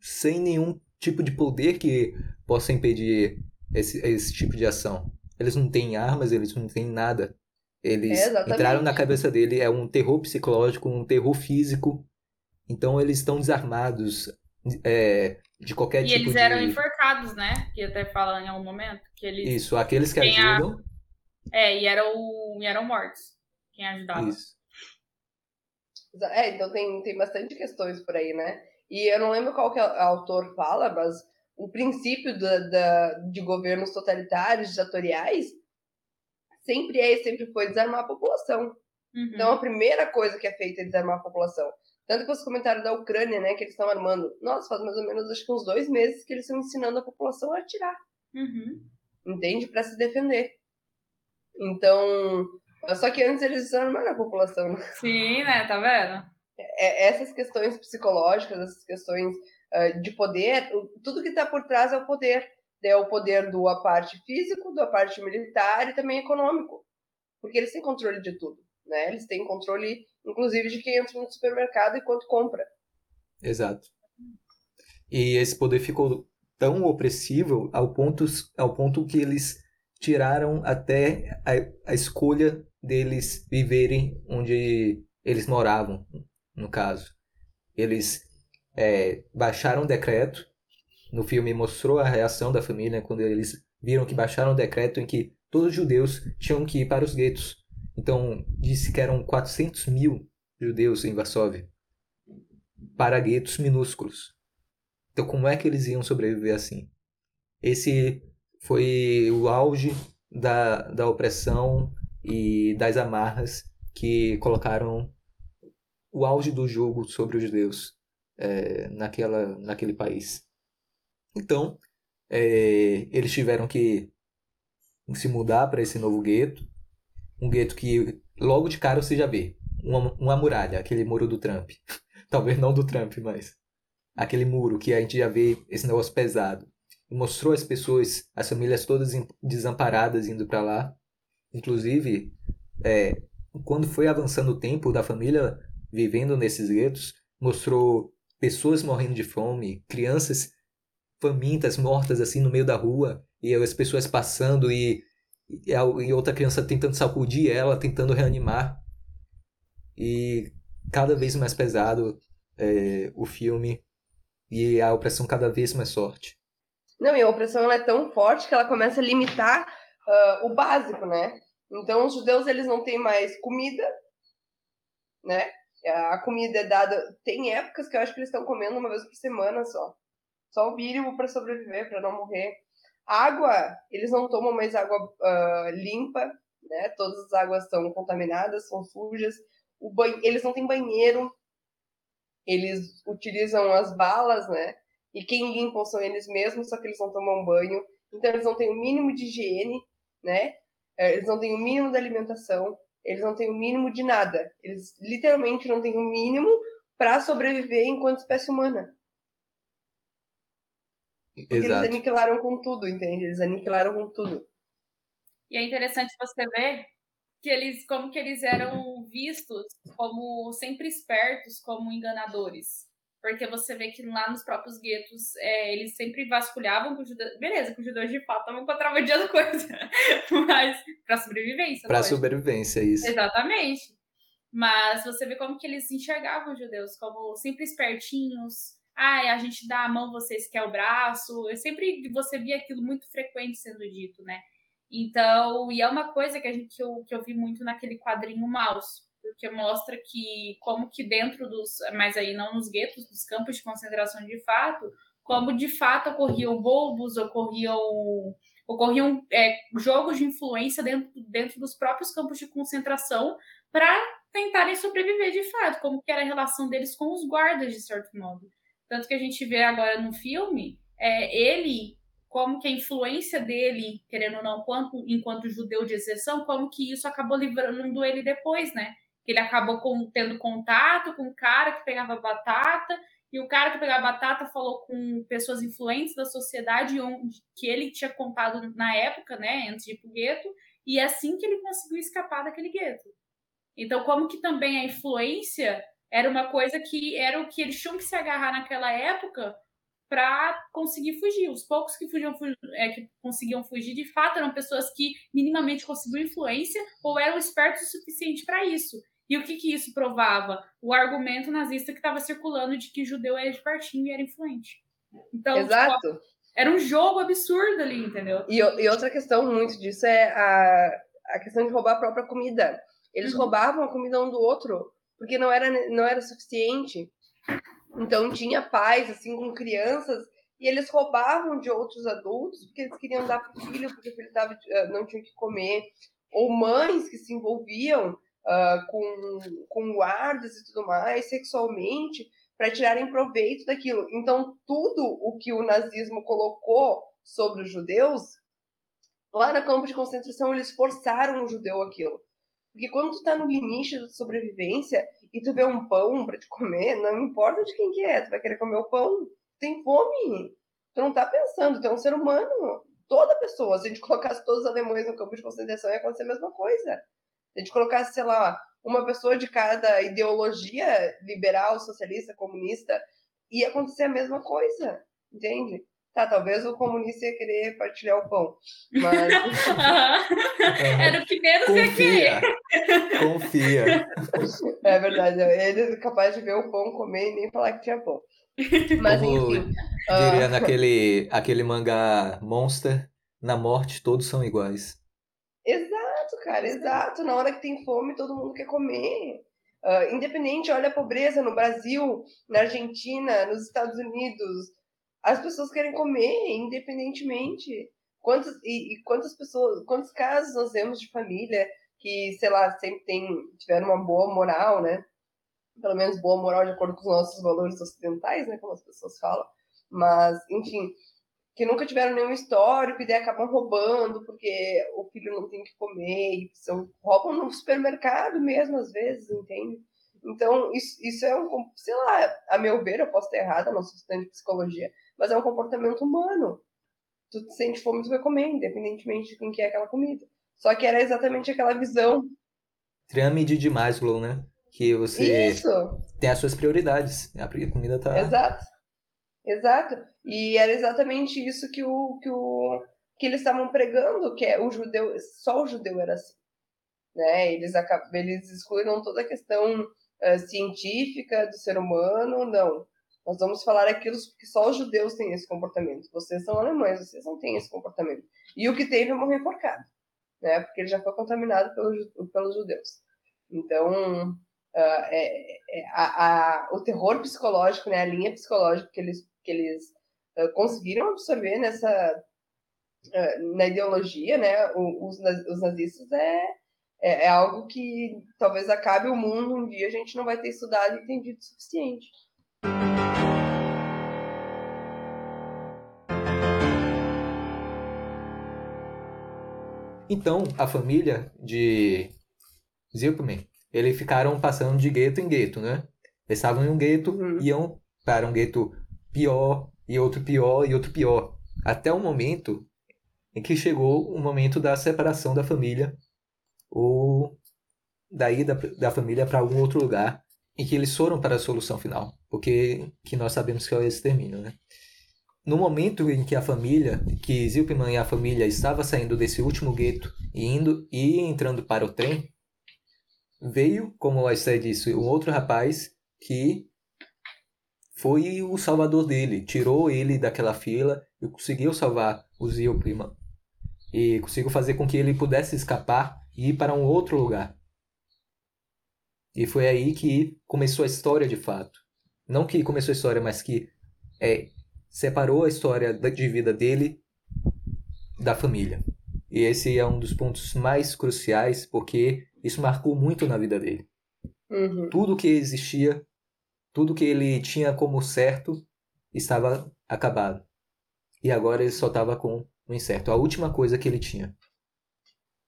sem nenhum tipo de poder que possa impedir esse, esse tipo de ação. Eles não têm armas, eles não têm nada. Eles É, entraram na cabeça dele, é um terror psicológico, um terror físico. Então eles estão desarmados é, de qualquer E tipo eles de. eram enforcados né? Que até fala em algum momento. Que eles, Isso, aqueles que ajudam. A... É, e eram, e eram mortos. Quem ajudava. Isso. É, então tem, tem bastante questões por aí, né? E eu não lembro qual que o autor fala, mas o princípio da, da, de governos totalitários, ditatoriais, sempre é e sempre foi desarmar a população. Uhum. Então a primeira coisa que é feita é desarmar a população. Tanto que os comentários da Ucrânia, né, que eles estão armando. Nossa, faz mais ou menos acho que uns dois meses que eles estão ensinando a população a atirar. Uhum. Entende? Para se defender. Então. Só que antes eles desarmaram a população. Né? Sim, né? Tá vendo? É, essas questões psicológicas, essas questões uh, de poder, tudo que está por trás é o poder. É o poder do a parte físico, da parte militar e também econômico. Porque eles têm controle de tudo. Né? Eles têm controle inclusive de quem entra no supermercado e quanto compra. Exato. E esse poder ficou tão opressivo ao ponto, ao ponto que eles tiraram até a, a escolha deles viverem onde eles moravam, no caso. Eles é, baixaram o decreto. No filme mostrou a reação da família quando eles viram que baixaram o decreto em que todos os judeus tinham que ir para os guetos. Então, disse que eram 400 mil judeus em Varsóvia para guetos minúsculos. Então, como é que eles iam sobreviver assim? Esse foi o auge da, da opressão e das amarras que colocaram o auge do jogo sobre os judeus é, naquela, naquele país. Então, é, eles tiveram que se mudar para esse novo gueto um gueto que logo de cara você já vê. Uma, uma muralha, aquele muro do Trump. Talvez não do Trump, mas aquele muro que a gente já vê esse negócio pesado. mostrou as pessoas, as famílias todas desamparadas indo para lá. Inclusive, é, quando foi avançando o tempo da família vivendo nesses guetos, mostrou pessoas morrendo de fome, crianças famintas, mortas assim no meio da rua, e as pessoas passando e e outra criança tentando sacudir ela, tentando reanimar. E cada vez mais pesado é, o filme e a opressão cada vez mais forte. Não, e a opressão é tão forte que ela começa a limitar uh, o básico, né? Então os judeus eles não têm mais comida, né? A comida é dada. Tem épocas que eu acho que eles estão comendo uma vez por semana só. Só o mínimo para sobreviver, para não morrer. Água, eles não tomam mais água uh, limpa, né? Todas as águas estão contaminadas, são sujas. O banho, eles não têm banheiro, eles utilizam as balas, né? E quem limpam são eles mesmos, só que eles não tomam banho. Então eles não têm o mínimo de higiene, né? É, eles não têm o mínimo da alimentação, eles não têm o mínimo de nada. Eles literalmente não têm o mínimo para sobreviver enquanto espécie humana. Porque Exato. eles aniquilaram com tudo, entende? Eles aniquilaram com tudo. E é interessante você ver que eles, como que eles eram vistos como sempre espertos, como enganadores. Porque você vê que lá nos próprios guetos, é, eles sempre vasculhavam com judeus. Beleza, com judeus de fato estavam contrabandeando coisa. Mas para sobrevivência. Para sobrevivência, isso. Exatamente. Mas você vê como que eles enxergavam os judeus como sempre espertinhos, ah, a gente dá a mão, vocês quer o braço. Eu sempre você via aquilo muito frequente sendo dito, né? Então, e é uma coisa que a gente que eu, que eu vi muito naquele quadrinho Maus, porque mostra que como que dentro dos, mas aí não nos guetos, dos campos de concentração de fato, como de fato ocorriam roubos, ocorriam ocorriam é, jogos de influência dentro, dentro dos próprios campos de concentração para tentarem sobreviver de fato, como que era a relação deles com os guardas de certo modo. Tanto que a gente vê agora no filme, é, ele, como que a influência dele, querendo ou não, quanto, enquanto judeu de exceção, como que isso acabou livrando ele depois, né? Que ele acabou com, tendo contato com o cara que pegava batata, e o cara que pegava batata falou com pessoas influentes da sociedade onde, que ele tinha contado na época, né, antes de ir pro gueto, e é assim que ele conseguiu escapar daquele gueto. Então, como que também a influência era uma coisa que era o que eles tinham que se agarrar naquela época para conseguir fugir. Os poucos que, fugiam, é, que conseguiam fugir, de fato, eram pessoas que minimamente conseguiam influência ou eram espertos o suficiente para isso. E o que, que isso provava? O argumento nazista que estava circulando de que judeu era de partinho e era influente. Então, Exato. Tipo, Era um jogo absurdo ali, entendeu? E, e outra questão muito disso é a, a questão de roubar a própria comida. Eles uhum. roubavam a comida um do outro, porque não era, não era suficiente. Então tinha pais, assim, com crianças, e eles roubavam de outros adultos, porque eles queriam dar para o filho, porque o filho tava, eh, não tinha que comer. Ou mães que se envolviam uh, com, com guardas e tudo mais, sexualmente, para tirarem proveito daquilo. Então, tudo o que o nazismo colocou sobre os judeus, lá no campo de concentração, eles forçaram o judeu aquilo. Porque quando tu tá no limite da sobrevivência e tu vê um pão para te comer, não importa de quem que é, tu vai querer comer o pão. Tem fome. Tu não tá pensando, tu é um ser humano. Toda pessoa, se a gente colocasse todos os alemães no campo de concentração, ia acontecer a mesma coisa. Se a gente colocasse, sei lá, uma pessoa de cada ideologia liberal, socialista, comunista, ia acontecer a mesma coisa, entende? Tá, talvez o comunista ia querer partilhar o pão, mas... Era o que menos Confia. Confia. É verdade, ele é capaz de ver o pão comer e nem falar que tinha pão. Mas Como enfim... Diria uh... naquele aquele mangá Monster, na morte todos são iguais. Exato, cara, exato. Na hora que tem fome, todo mundo quer comer. Uh, independente, olha a pobreza no Brasil, na Argentina, nos Estados Unidos. As pessoas querem comer, independentemente. Quantas, e, e quantas pessoas, quantos casos nós temos de família que, sei lá, sempre tem, tiveram uma boa moral, né? Pelo menos boa moral de acordo com os nossos valores ocidentais, né? Como as pessoas falam. Mas, enfim, que nunca tiveram nenhum histórico e daí acabam roubando porque o filho não tem que comer e são, roubam no supermercado mesmo às vezes, entende? Então, isso, isso é um, sei lá, a meu ver, eu posso estar errada, não sou estudante de psicologia, mas é um comportamento humano. Tu sente fome, tu vai comer, independentemente de quem que é aquela comida. Só que era exatamente aquela visão. Pirâmide de Maslow, né? Que você isso. tem as suas prioridades. A comida tá. Exato. Exato. E era exatamente isso que o que, o, que eles estavam pregando, que é o judeu, só o judeu era assim. Né? Eles, acabam, eles excluíram toda a questão uh, científica do ser humano, não. Nós vamos falar aquilo porque só os judeus têm esse comportamento. Vocês são alemães, vocês não têm esse comportamento. E o que teve é morrer enforcado, né? Porque ele já foi contaminado pelo, pelos judeus. Então, uh, é, é, a, a, o terror psicológico, né? A linha psicológica que eles que eles uh, conseguiram absorver nessa uh, na ideologia, né? Os, os nazistas é, é, é, algo que talvez acabe o mundo um dia a gente não vai ter estudado e entendido o suficiente. Então, a família de Zilpman, eles ficaram passando de gueto em gueto, né? Eles estavam em um gueto, uhum. iam para um gueto pior, e outro pior, e outro pior. Até o momento em que chegou o momento da separação da família, ou da ida da família para algum outro lugar, em que eles foram para a solução final, porque que nós sabemos que é o extermínio, né? No momento em que a família, que Zilpman e a família estava saindo desse último gueto e indo e entrando para o trem, veio, como a Esther disse, um outro rapaz que foi o salvador dele, tirou ele daquela fila e conseguiu salvar o Zio Prima. E conseguiu fazer com que ele pudesse escapar e ir para um outro lugar. E foi aí que começou a história de fato. Não que começou a história, mas que é, separou a história de vida dele da família. E esse é um dos pontos mais cruciais, porque isso marcou muito na vida dele. Uhum. Tudo que existia tudo que ele tinha como certo estava acabado. E agora ele só estava com o incerto, a última coisa que ele tinha.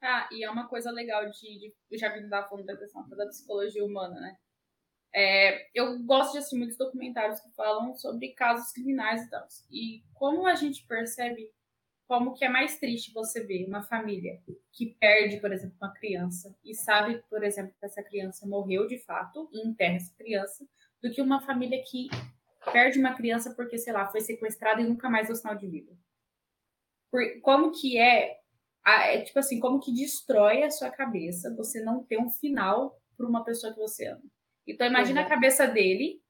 Ah, e é uma coisa legal de, de eu já vi da falando da questão da psicologia humana, né? É, eu gosto de assistir muitos documentários que falam sobre casos criminais e tal. E como a gente percebe como que é mais triste você ver uma família que perde, por exemplo, uma criança e sabe, por exemplo, que essa criança morreu de fato e enterra essa criança, do que uma família que perde uma criança porque, sei lá, foi sequestrada e nunca mais deu sinal de vida. Por, como que é, é, tipo assim, como que destrói a sua cabeça você não ter um final para uma pessoa que você ama. Então imagina uhum. a cabeça dele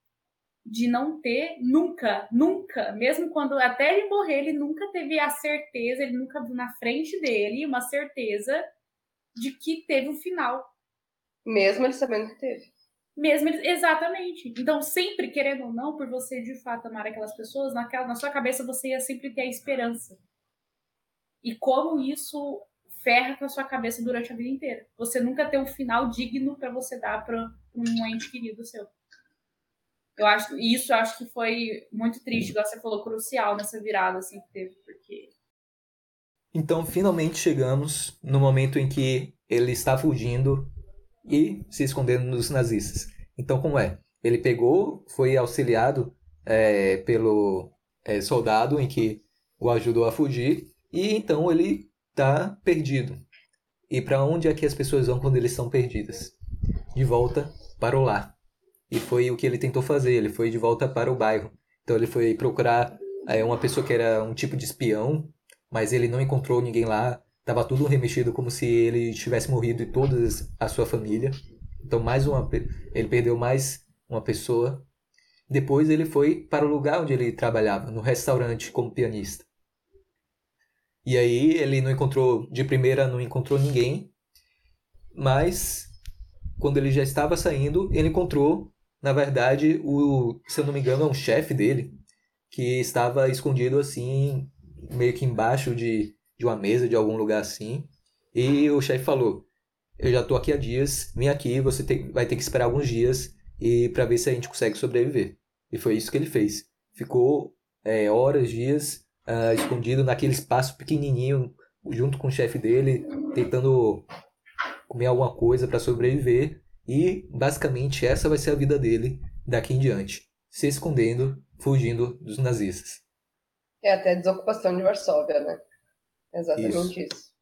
de não ter nunca, nunca, mesmo quando até ele morrer, ele nunca teve a certeza, ele nunca viu na frente dele uma certeza de que teve um final. Mesmo ele sabendo que teve. Mesmo ele, exatamente. Então, sempre, querendo ou não, por você de fato amar aquelas pessoas, naquela, na sua cabeça você ia sempre ter a esperança. E como isso ferra com a sua cabeça durante a vida inteira. Você nunca tem um final digno para você dar para um ente querido seu. Eu acho isso eu acho que foi muito triste, igual você falou, crucial nessa virada assim que teve, porque Então, finalmente chegamos no momento em que ele está fugindo e se escondendo dos nazistas. Então, como é? Ele pegou, foi auxiliado é, pelo é, soldado em que o ajudou a fugir e então ele está perdido. E para onde é que as pessoas vão quando eles estão perdidas? De volta para o lar. E foi o que ele tentou fazer, ele foi de volta para o bairro. Então ele foi procurar é, uma pessoa que era um tipo de espião, mas ele não encontrou ninguém lá. Tava tudo remexido como se ele tivesse morrido e toda a sua família. Então mais uma ele perdeu mais uma pessoa. Depois ele foi para o lugar onde ele trabalhava, no restaurante como pianista. E aí ele não encontrou de primeira não encontrou ninguém, mas quando ele já estava saindo, ele encontrou na verdade, o, se eu não me engano, é um chefe dele que estava escondido assim, meio que embaixo de, de uma mesa de algum lugar assim. E o chefe falou: Eu já tô aqui há dias, vem aqui, você tem, vai ter que esperar alguns dias e para ver se a gente consegue sobreviver. E foi isso que ele fez. Ficou é, horas, dias uh, escondido naquele espaço pequenininho, junto com o chefe dele, tentando comer alguma coisa para sobreviver. E basicamente essa vai ser a vida dele daqui em diante, se escondendo, fugindo dos nazistas. É até a desocupação de Varsóvia, né? Exatamente isso. isso.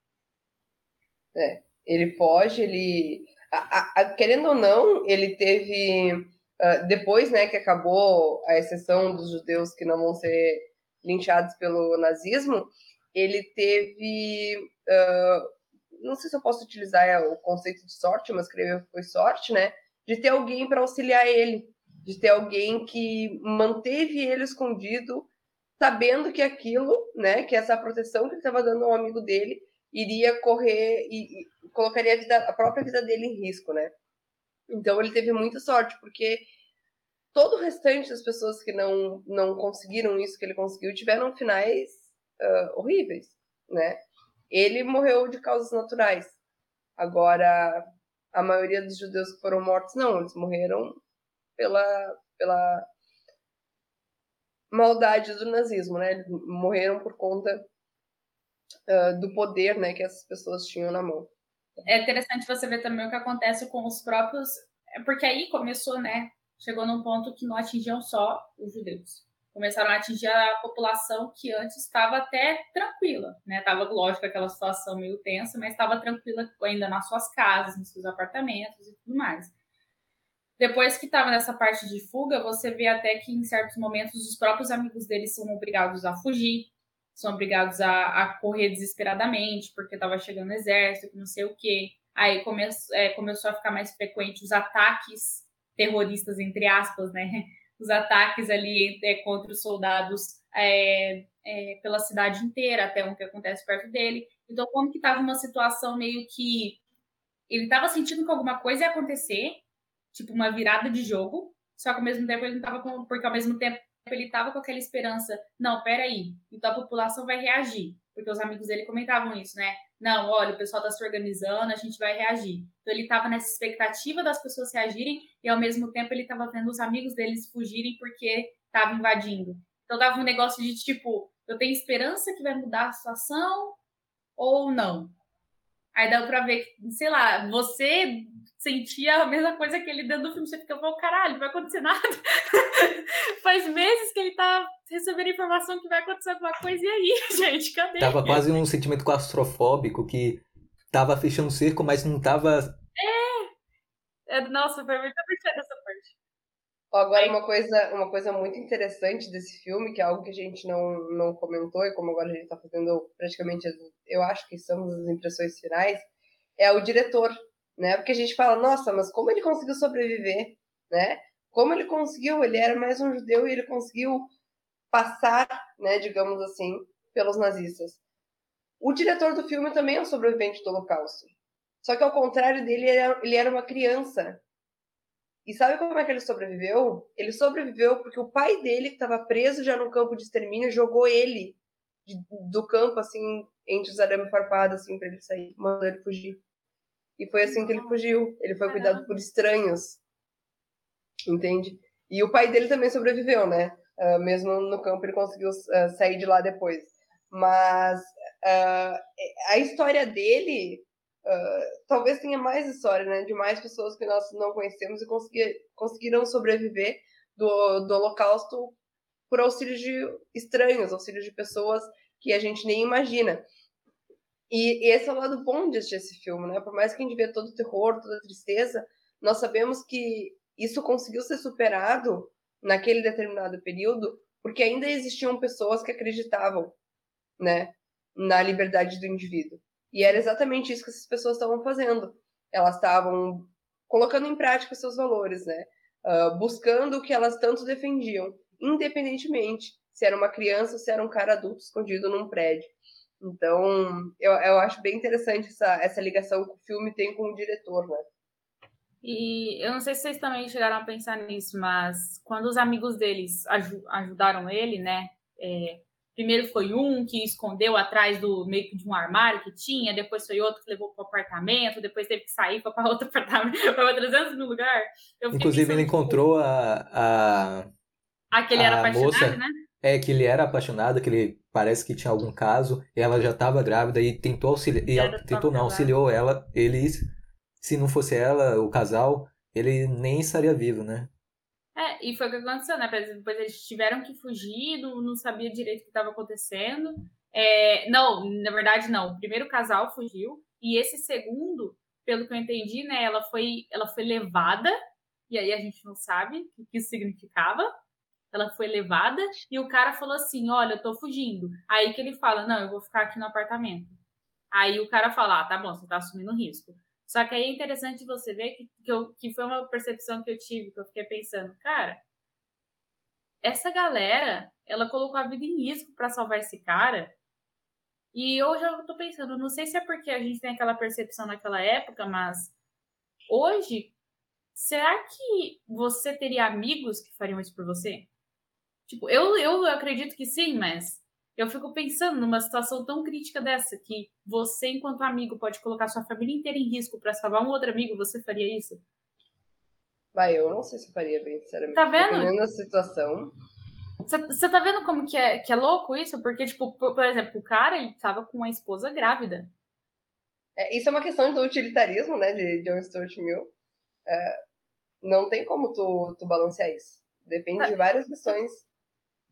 É. Ele foge, ele. A, a, a, querendo ou não, ele teve. Uh, depois né, que acabou a exceção dos judeus que não vão ser linchados pelo nazismo, ele teve uh, não sei se eu posso utilizar o conceito de sorte, mas creio que foi sorte, né? De ter alguém para auxiliar ele, de ter alguém que manteve ele escondido, sabendo que aquilo, né, que essa proteção que ele estava dando ao amigo dele iria correr e, e colocaria a, vida, a própria vida dele em risco, né? Então ele teve muita sorte, porque todo o restante das pessoas que não, não conseguiram isso que ele conseguiu tiveram finais uh, horríveis, né? Ele morreu de causas naturais. Agora, a maioria dos judeus que foram mortos, não, eles morreram pela, pela maldade do nazismo, né? Eles morreram por conta uh, do poder né, que essas pessoas tinham na mão. É interessante você ver também o que acontece com os próprios. É porque aí começou, né? Chegou num ponto que não atingiam só os judeus começaram a atingir a população que antes estava até tranquila, né? Tava lógico aquela situação meio tensa, mas estava tranquila ainda nas suas casas, nos seus apartamentos e tudo mais. Depois que estava nessa parte de fuga, você vê até que em certos momentos os próprios amigos deles são obrigados a fugir, são obrigados a, a correr desesperadamente porque estava chegando exército, não sei o quê. Aí come, é, começou a ficar mais frequente os ataques terroristas, entre aspas, né? os ataques ali é, contra os soldados é, é, pela cidade inteira, até um que acontece perto dele. Então, como que estava uma situação meio que ele estava sentindo que alguma coisa ia acontecer, tipo uma virada de jogo, só que ao mesmo tempo ele não estava com, porque ao mesmo tempo ele estava com aquela esperança, não, peraí, então a população vai reagir, porque os amigos dele comentavam isso, né? Não, olha, o pessoal está se organizando, a gente vai reagir. Então ele estava nessa expectativa das pessoas reagirem e ao mesmo tempo ele estava vendo os amigos deles fugirem porque estava invadindo. Então dava um negócio de tipo, eu tenho esperança que vai mudar a situação ou não. Aí dá pra ver que, sei lá, você sentia a mesma coisa que ele dentro do filme. Você fica, oh, caralho, não vai acontecer nada. Faz meses que ele tá recebendo informação que vai acontecer alguma coisa. E aí, gente, cadê? Tava quase um sentimento claustrofóbico que tava fechando o cerco, mas não tava. É! é nossa, foi muito parte. Agora, uma coisa, uma coisa muito interessante desse filme, que é algo que a gente não, não comentou, e como agora a gente está fazendo praticamente, eu acho que são as impressões finais, é o diretor, né? Porque a gente fala, nossa, mas como ele conseguiu sobreviver, né? Como ele conseguiu? Ele era mais um judeu e ele conseguiu passar, né, digamos assim, pelos nazistas. O diretor do filme também é um sobrevivente do Holocausto. Só que ao contrário dele, ele era uma criança. E sabe como é que ele sobreviveu? Ele sobreviveu porque o pai dele, que estava preso já no campo de extermínio, jogou ele de, do campo, assim, entre os arames farpados, assim, para ele sair, mandou ele fugir. E foi assim que ele fugiu. Ele foi cuidado por estranhos. Entende? E o pai dele também sobreviveu, né? Uh, mesmo no campo ele conseguiu uh, sair de lá depois. Mas uh, a história dele talvez tenha mais história, né? De mais pessoas que nós não conhecemos e conseguir, conseguiram sobreviver do, do Holocausto por auxílio de estranhos, auxílio de pessoas que a gente nem imagina. E, e esse é o lado bom de assistir esse filme, né? Por mais que a gente vê todo o terror, toda a tristeza, nós sabemos que isso conseguiu ser superado naquele determinado período, porque ainda existiam pessoas que acreditavam, né, na liberdade do indivíduo. E era exatamente isso que essas pessoas estavam fazendo. Elas estavam colocando em prática seus valores, né, uh, buscando o que elas tanto defendiam, independentemente se era uma criança ou se era um cara adulto escondido num prédio. Então, eu, eu acho bem interessante essa, essa ligação que o filme tem com o diretor, né? E eu não sei se vocês também chegaram a pensar nisso, mas quando os amigos deles aj ajudaram ele, né? É, primeiro foi um que escondeu atrás do meio que de um armário que tinha, depois foi outro que levou para o apartamento, depois teve que sair para outro apartamento, para 300 mil lugar. Inclusive pensando, ele encontrou a, a aquele era apaixonado, moça, né? É que ele era apaixonado, que ele parece que tinha algum caso, e ela já estava grávida e tentou auxiliar, tentou não, auxiliou ela, eles se não fosse ela, o casal, ele nem estaria vivo, né? É, e foi o que aconteceu, né? Depois eles tiveram que fugir, não, sabia direito o que estava acontecendo. É, não, na verdade, não. O primeiro casal fugiu, e esse segundo, pelo que eu entendi, né? Ela foi, ela foi levada, e aí a gente não sabe o que isso significava. Ela foi levada, e o cara falou assim: Olha, eu tô fugindo. Aí que ele fala: Não, eu vou ficar aqui no apartamento. Aí o cara fala: Ah, tá bom, você tá assumindo risco. Só que aí é interessante você ver que, que, eu, que foi uma percepção que eu tive, que eu fiquei pensando, cara, essa galera, ela colocou a vida em risco para salvar esse cara. E eu já tô pensando, não sei se é porque a gente tem aquela percepção naquela época, mas hoje, será que você teria amigos que fariam isso por você? Tipo, eu, eu acredito que sim, mas eu fico pensando numa situação tão crítica dessa, que você, enquanto amigo, pode colocar sua família inteira em risco para salvar um outro amigo, você faria isso? Vai, eu não sei se faria bem, sinceramente. Tá vendo? Dependendo da situação. Você tá vendo como que é, que é louco isso? Porque, tipo, por, por exemplo, o cara, ele tava com uma esposa grávida. É, isso é uma questão do utilitarismo, né, de John Stuart Mill. É, não tem como tu, tu balancear isso. Depende de várias questões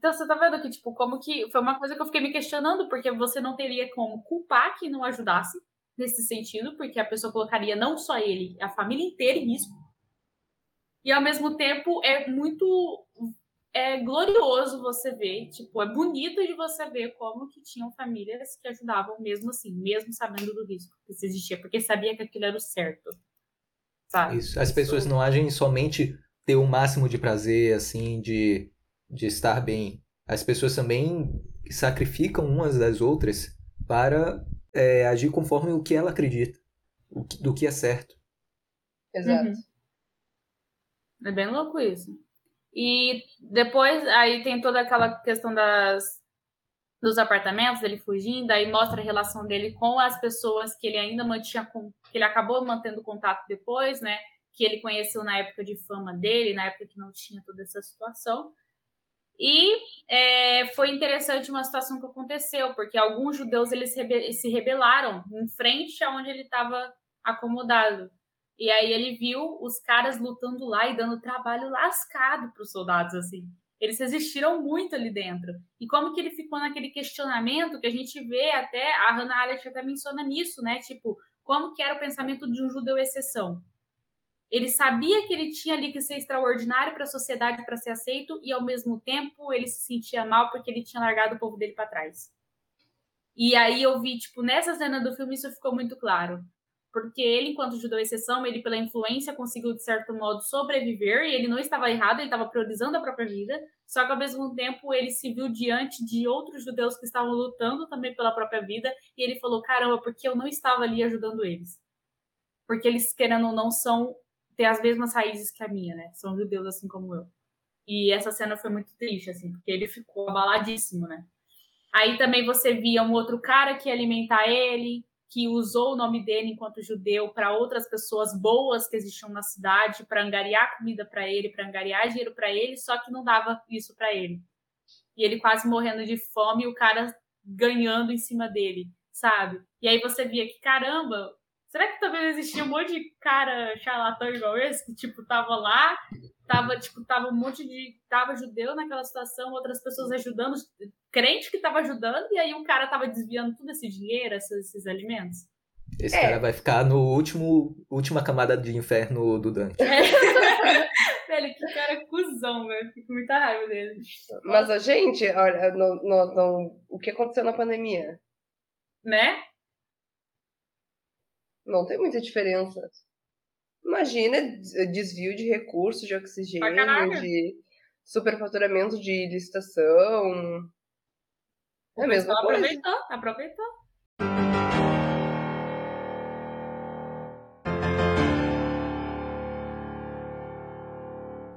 então você tá vendo que, tipo, como que. Foi uma coisa que eu fiquei me questionando, porque você não teria como culpar que não ajudasse nesse sentido, porque a pessoa colocaria não só ele, a família inteira em risco. E ao mesmo tempo é muito. É glorioso você ver, tipo, é bonito de você ver como que tinham famílias que ajudavam mesmo assim, mesmo sabendo do risco que existia, porque sabia que aquilo era o certo. Sabe? Isso. As pessoas não agem somente ter o máximo de prazer, assim, de de estar bem. As pessoas também sacrificam umas das outras para é, agir conforme o que ela acredita, do que é certo. Exato. Uhum. É bem louco isso. E depois aí tem toda aquela questão das dos apartamentos, ele fugindo, aí mostra a relação dele com as pessoas que ele ainda mantinha com, que ele acabou mantendo contato depois, né? Que ele conheceu na época de fama dele, na época que não tinha toda essa situação. E é, foi interessante uma situação que aconteceu, porque alguns judeus eles se rebelaram em frente aonde ele estava acomodado. E aí ele viu os caras lutando lá e dando trabalho lascado para os soldados, assim. Eles resistiram muito ali dentro. E como que ele ficou naquele questionamento que a gente vê até, a Hannah Arendt até menciona nisso, né? Tipo, como que era o pensamento de um judeu exceção? Ele sabia que ele tinha ali que ser extraordinário para a sociedade para ser aceito e ao mesmo tempo ele se sentia mal porque ele tinha largado o povo dele para trás. E aí eu vi, tipo, nessa cena do filme isso ficou muito claro. porque ele, enquanto judeu exceção, ele pela influência conseguiu de certo modo sobreviver e ele não estava errado, ele estava priorizando a própria vida. Só que ao mesmo tempo ele se viu diante de outros judeus que estavam lutando também pela própria vida e ele falou: "Caramba, porque eu não estava ali ajudando eles?" Porque eles querendo ou não são ter as mesmas raízes que a minha, né? São judeus assim como eu. E essa cena foi muito triste assim, porque ele ficou abaladíssimo, né? Aí também você via um outro cara que ia alimentar ele, que usou o nome dele enquanto judeu para outras pessoas boas que existiam na cidade, para angariar comida para ele, para angariar dinheiro para ele, só que não dava isso para ele. E ele quase morrendo de fome e o cara ganhando em cima dele, sabe? E aí você via que, caramba, será que também existia um monte de cara charlatão igual esse, que, tipo, tava lá, tava, tipo, tava um monte de. tava judeu naquela situação, outras pessoas ajudando, crente que tava ajudando, e aí o cara tava desviando todo esse dinheiro, esses, esses alimentos. Esse é. cara vai ficar no último, última camada de inferno do Dante. Velho, que cara cuzão, velho. Fico com muita raiva dele. Mas a gente, olha, no, no, no, o que aconteceu na pandemia? Né? Não tem muita diferença. Imagina desvio de recursos de oxigênio, de superfaturamento de licitação. É a mesma coisa. Aproveitou, aproveitou.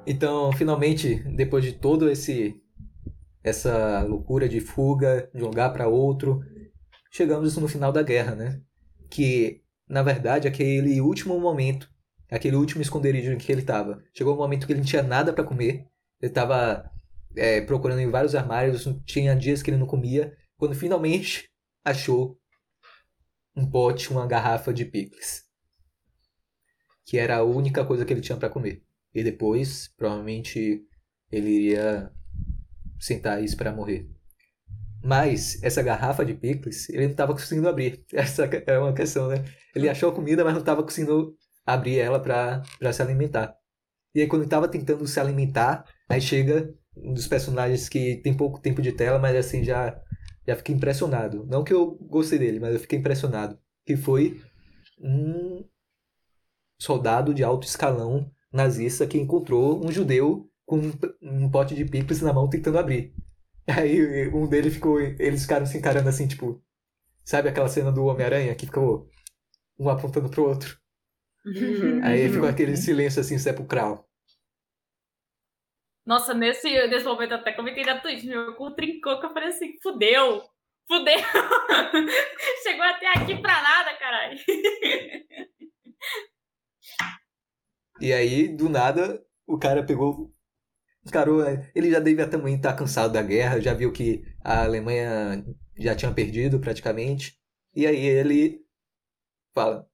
Então, finalmente, depois de todo esse essa loucura de fuga de um lugar para outro, chegamos no final da guerra, né? Que na verdade aquele último momento aquele último esconderijo em que ele estava. Chegou um momento que ele não tinha nada para comer. Ele estava é, procurando em vários armários, tinha dias que ele não comia. Quando finalmente achou um pote, uma garrafa de picles. Que era a única coisa que ele tinha para comer. E depois, provavelmente, ele iria sentar isso para morrer. Mas essa garrafa de picles, ele não estava conseguindo abrir. Essa é uma questão, né? Ele achou a comida, mas não estava conseguindo abrir ela para se alimentar. E aí, quando ele tava tentando se alimentar, aí chega um dos personagens que tem pouco tempo de tela, mas assim, já, já fiquei impressionado. Não que eu gostei dele, mas eu fiquei impressionado. Que foi um soldado de alto escalão nazista que encontrou um judeu com um pote de picles na mão tentando abrir. Aí um deles ficou. Eles ficaram se encarando assim, tipo. Sabe aquela cena do Homem-Aranha que ficou um apontando pro outro? Uhum. Aí ficou aquele silêncio assim sepulcral. Nossa, nesse, nesse momento até comentei na Twitch, meu cu trincou que eu falei assim, fudeu, fudeu. Chegou até aqui pra nada, caralho. E aí, do nada, o cara pegou. Encarou. Ele já devia também estar cansado da guerra, já viu que a Alemanha já tinha perdido praticamente. E aí ele fala: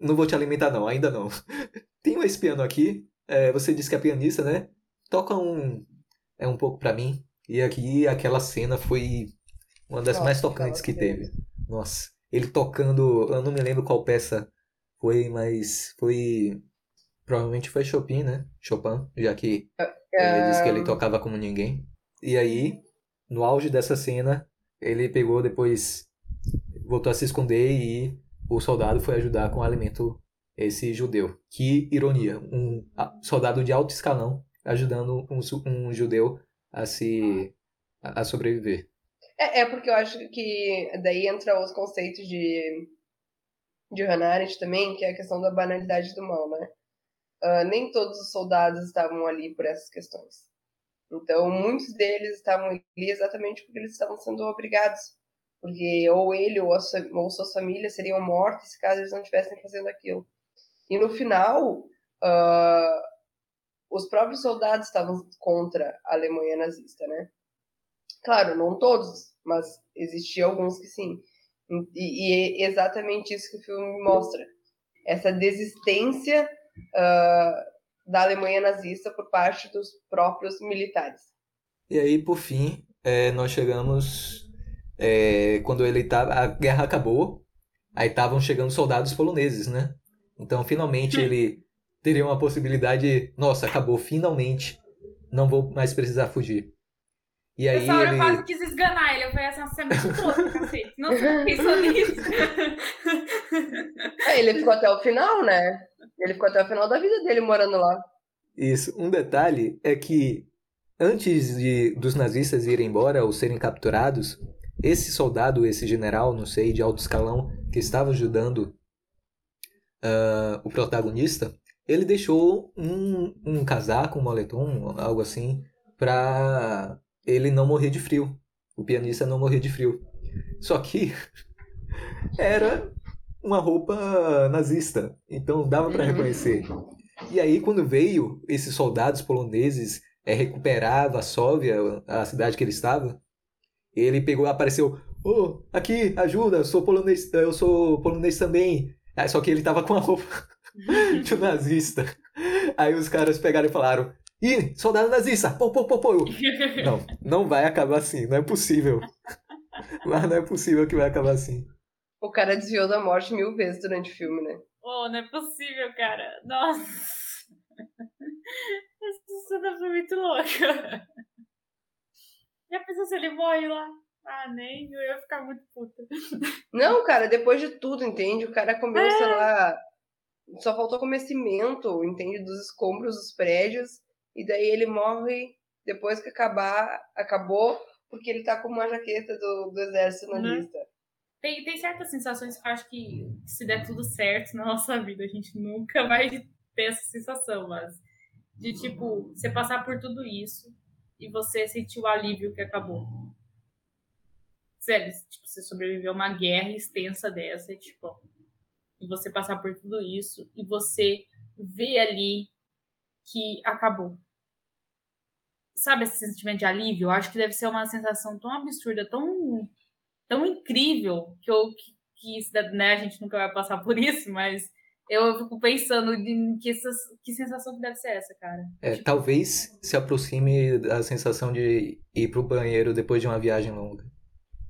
não vou te alimentar, não, ainda não. Tem esse piano aqui. É, você disse que é pianista, né? Toca um. É um pouco para mim. E aqui aquela cena foi uma das Nossa, mais tocantes que teve. Nossa. Ele tocando. Eu não me lembro qual peça foi, mas foi. Provavelmente foi Chopin, né? Chopin, já que ele disse que ele tocava como ninguém. E aí, no auge dessa cena, ele pegou depois. Voltou a se esconder e o soldado foi ajudar com alimento esse judeu. Que ironia, um soldado de alto escalão ajudando um, um judeu a se a, sobreviver. É, é, porque eu acho que daí entra os conceitos de de Hannah Arendt também, que é a questão da banalidade do mal, né? Uh, nem todos os soldados estavam ali por essas questões. Então, muitos deles estavam ali exatamente porque eles estavam sendo obrigados porque ou ele ou, a, ou suas famílias seriam mortos caso eles não estivessem fazendo aquilo. E no final, uh, os próprios soldados estavam contra a Alemanha nazista, né? Claro, não todos, mas existiam alguns que sim. E, e, é exatamente isso que o filme mostra. Essa desistência uh, da Alemanha nazista por parte dos próprios militares. E aí, por fim, é, nós chegamos é, quando ele tá, a guerra acabou, aí estavam chegando soldados poloneses, né? Então, finalmente hum. ele teria uma possibilidade, nossa, acabou, finalmente, não vou mais precisar fugir. E aí Essa hora ele... eu quase quis esganar ele. Eu falei assim, você é muito trouxa, cacete. Não pensou nisso. É, ele ficou até o final, né? Ele ficou até o final da vida dele morando lá. Isso. Um detalhe é que antes de, dos nazistas irem embora ou serem capturados, esse soldado, esse general, não sei, de alto escalão, que estava ajudando uh, o protagonista, ele deixou um, um casaco, um moletom, algo assim, para ele não morrer de frio. O pianista não morrer de frio. Só que era uma roupa nazista, então dava para reconhecer. E aí quando veio esses soldados poloneses é, recuperar Varsóvia, a cidade que ele estava, ele pegou, apareceu, oh, aqui, ajuda, eu sou polonês, eu sou polonês também. Só que ele tava com a roupa de um nazista. Aí os caras pegaram e falaram, ih, soldado nazista, pô, pô, pô, pô. Não, não vai acabar assim, não é possível. Lá não é possível que vai acabar assim. O cara desviou da morte mil vezes durante o filme, né? Oh, não é possível, cara. Nossa. Essa cena foi muito louca. Já pensou se ele morre lá? Ah, nem. Eu ia ficar muito puta. Não, cara, depois de tudo, entende? O cara comeu, é. sei lá. Só faltou comer cimento, entende? Dos escombros dos prédios. E daí ele morre depois que acabar, acabou, porque ele tá com uma jaqueta do, do exército nazista. Tem, tem certas sensações que eu acho que se der tudo certo na nossa vida, a gente nunca vai ter essa sensação, mas de tipo, você passar por tudo isso e você sentir o alívio que acabou. Sério, tipo, você sobreviveu a uma guerra extensa dessa, tipo, e você passar por tudo isso e você ver ali que acabou. Sabe esse sentimento de alívio? Eu acho que deve ser uma sensação tão absurda, tão tão incrível que eu que, que né, a gente nunca vai passar por isso, mas eu fico pensando em que, que sensação que deve ser essa, cara. É, tipo... talvez se aproxime da sensação de ir pro banheiro depois de uma viagem longa.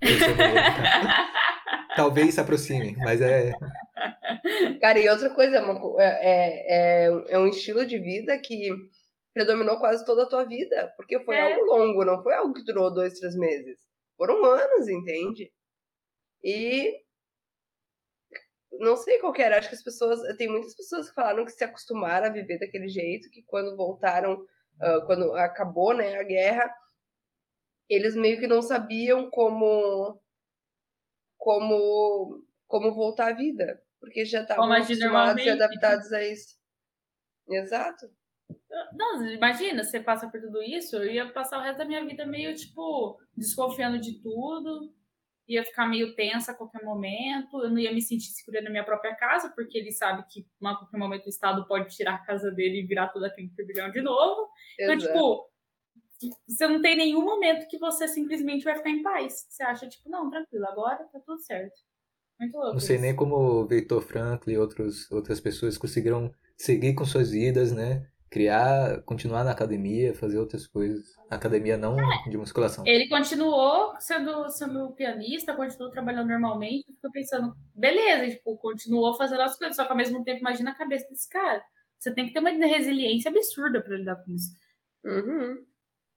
talvez se aproxime, mas é. Cara, e outra coisa, é, é, é, é um estilo de vida que predominou quase toda a tua vida, porque foi é. algo longo, não foi algo que durou dois, três meses. Foram anos, entende? E não sei qual era, acho que as pessoas, tem muitas pessoas que falaram que se acostumaram a viver daquele jeito, que quando voltaram, uh, quando acabou, né, a guerra, eles meio que não sabiam como como como voltar à vida, porque já estavam acostumados e adaptados a isso. Exato. Não, imagina, você passa por tudo isso, eu ia passar o resto da minha vida meio, tipo, desconfiando de tudo, ia ficar meio tensa a qualquer momento, eu não ia me sentir segura na minha própria casa, porque ele sabe que a qualquer momento o Estado pode tirar a casa dele e virar tudo aquele turbilhão de novo. Então, Exato. Então, tipo, você não tem nenhum momento que você simplesmente vai ficar em paz. Você acha, tipo, não, tranquilo, agora tá tudo certo. Muito louco. Não sei isso. nem como o Victor Frankl e outros, outras pessoas conseguiram seguir com suas vidas, né? Criar, continuar na academia, fazer outras coisas. Academia não é. de musculação. Ele continuou sendo, sendo pianista, continuou trabalhando normalmente. Fico pensando, beleza, tipo, continuou fazendo as coisas, só que ao mesmo tempo, imagina a cabeça desse cara. Você tem que ter uma resiliência absurda para lidar com isso. Uhum.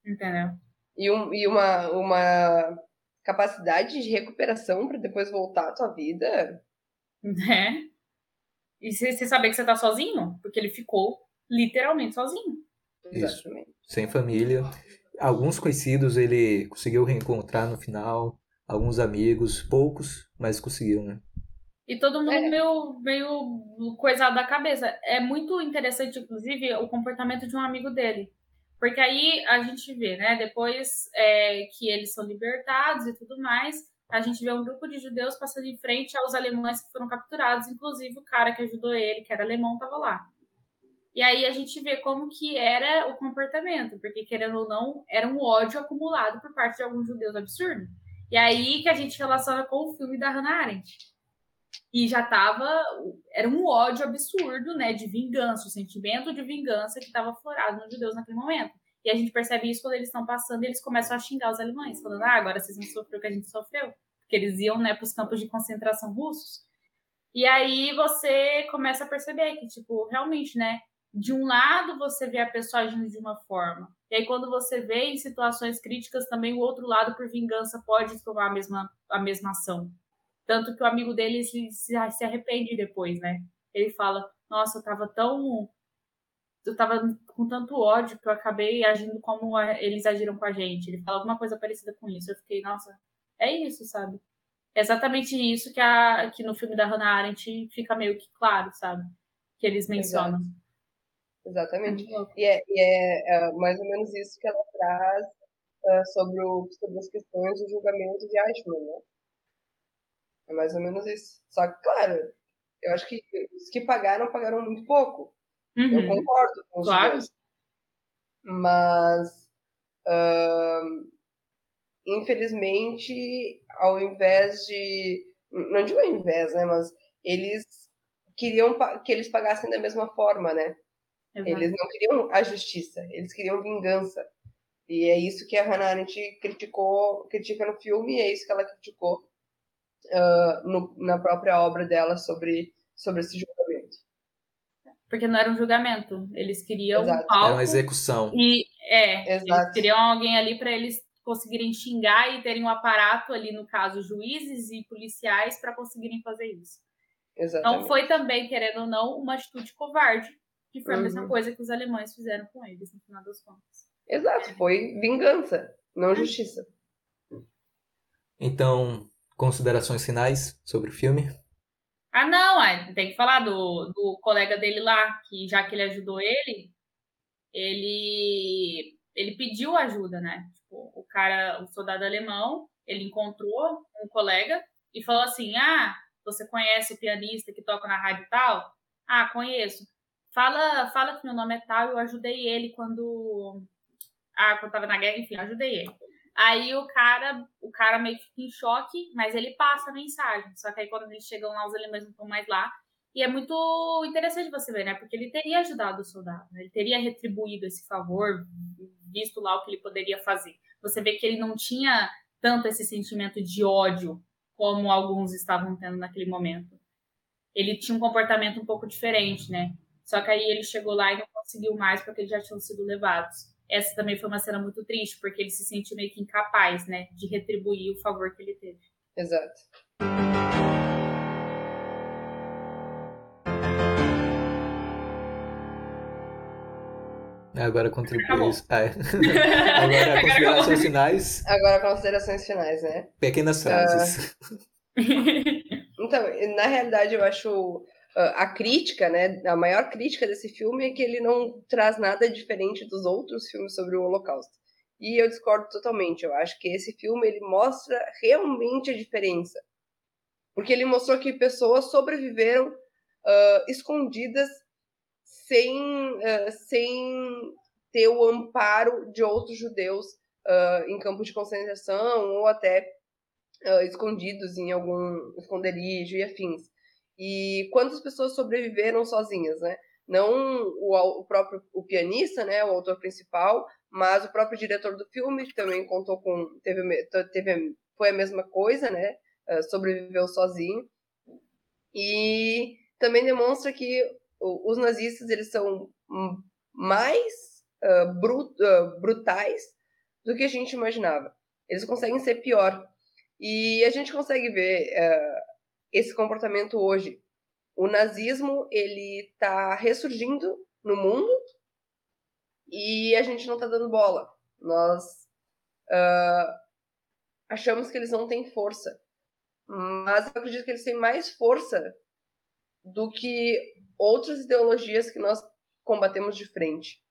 Entendeu? E, um, e uma, uma capacidade de recuperação para depois voltar à tua vida. Né? E você saber que você tá sozinho? Porque ele ficou literalmente sozinho. Isso. Sem família. Alguns conhecidos ele conseguiu reencontrar no final, alguns amigos, poucos, mas conseguiu, né? E todo mundo é. meio, meio coisado da cabeça. É muito interessante, inclusive, o comportamento de um amigo dele. Porque aí a gente vê, né? Depois é, que eles são libertados e tudo mais, a gente vê um grupo de judeus passando em frente aos alemães que foram capturados. Inclusive, o cara que ajudou ele, que era alemão, estava lá. E aí a gente vê como que era o comportamento, porque querendo ou não, era um ódio acumulado por parte de alguns judeus absurdo. E aí que a gente relaciona com o filme da Hannah Arendt. E já tava, era um ódio absurdo, né, de vingança, o sentimento de vingança que estava aflorado nos judeus naquele momento. E a gente percebe isso quando eles estão passando e eles começam a xingar os alemães, falando: "Ah, agora vocês vão sofrer o que a gente sofreu", porque eles iam, né, para os campos de concentração russos. E aí você começa a perceber que tipo, realmente, né, de um lado você vê a pessoa agindo de uma forma, E aí, quando você vê em situações críticas, também o outro lado, por vingança, pode tomar a mesma, a mesma ação. Tanto que o amigo dele se, se, arrepende depois, né? Ele fala: Nossa, eu tava tão. Eu tava com tanto ódio que eu acabei agindo como eles agiram com a gente. Ele fala alguma coisa parecida com isso. Eu fiquei, nossa, é isso, sabe? É exatamente isso que, a, que no filme da Hannah Arendt fica meio que claro, sabe? Que eles mencionam. Exato. Exatamente. E é, e é, é, mais ou menos isso que ela traz uh, sobre, o, sobre as questões do julgamento de Eichmann, né? É mais ou menos isso. Só que, claro, eu acho que os que pagaram, pagaram muito pouco. Uhum. Eu concordo com os claro. dois. Mas, uh, infelizmente, ao invés de. Não digo ao invés, né? Mas eles queriam que eles pagassem da mesma forma, né? Exato. Eles não queriam a justiça, eles queriam vingança. E é isso que a Hannah Arendt criticou, critica no filme, e é isso que ela criticou uh, no, na própria obra dela sobre, sobre esse julgamento. Porque não era um julgamento, eles queriam Exato. um palco. Era uma execução. E, é, Exato. eles queriam alguém ali para eles conseguirem xingar e terem um aparato ali, no caso, juízes e policiais, para conseguirem fazer isso. Exatamente. Não foi também, querendo ou não, uma atitude covarde, que foi a uhum. mesma coisa que os alemães fizeram com eles, no final das contas. Exato, foi vingança, não é. justiça. Então, considerações finais sobre o filme? Ah, não, tem que falar do, do colega dele lá, que já que ele ajudou ele, ele ele pediu ajuda, né? Tipo, o cara, o soldado alemão, ele encontrou um colega e falou assim: "Ah, você conhece o pianista que toca na rádio tal?" "Ah, conheço." Fala, fala que meu nome é tal, eu ajudei ele quando. Ah, quando tava na guerra, enfim, ajudei ele. Aí o cara, o cara meio que fica em choque, mas ele passa a mensagem. Só que aí quando eles chegam lá, os alemães não estão mais lá. E é muito interessante você ver, né? Porque ele teria ajudado o soldado, né? ele teria retribuído esse favor, visto lá o que ele poderia fazer. Você vê que ele não tinha tanto esse sentimento de ódio como alguns estavam tendo naquele momento. Ele tinha um comportamento um pouco diferente, né? Só que aí ele chegou lá e não conseguiu mais porque eles já tinham sido levados. Essa também foi uma cena muito triste, porque ele se sentiu meio que incapaz, né, de retribuir o favor que ele teve. Exato. Agora contribui isso. Ah, é. Agora considerações finais. Agora considerações finais, né? Pequenas frases. Uh... então, na realidade, eu acho a crítica, né, a maior crítica desse filme é que ele não traz nada diferente dos outros filmes sobre o Holocausto. E eu discordo totalmente. Eu acho que esse filme ele mostra realmente a diferença, porque ele mostrou que pessoas sobreviveram uh, escondidas sem uh, sem ter o amparo de outros judeus uh, em campos de concentração ou até escondidos em algum esconderijo e afins. E quantas pessoas sobreviveram sozinhas, né? Não o, o próprio o pianista, né, o autor principal, mas o próprio diretor do filme também contou com teve, teve foi a mesma coisa, né? Uh, sobreviveu sozinho. E também demonstra que os nazistas eles são mais uh, brut, uh, brutais do que a gente imaginava. Eles conseguem ser pior. E a gente consegue ver esse comportamento hoje. O nazismo ele está ressurgindo no mundo e a gente não está dando bola. Nós uh, achamos que eles não têm força, mas eu acredito que eles têm mais força do que outras ideologias que nós combatemos de frente.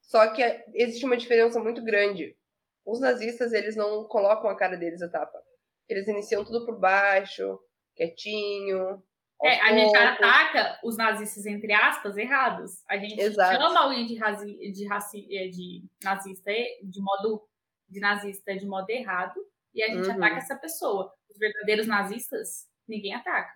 Só que existe uma diferença muito grande. Os nazistas, eles não colocam a cara deles a tapa. Eles iniciam tudo por baixo, quietinho. É, a gente ataca os nazistas, entre aspas, errados. A gente Exato. chama alguém de, razi, de, raci, é, de nazista de modo de nazista de modo errado e a gente uhum. ataca essa pessoa. Os verdadeiros nazistas, ninguém ataca.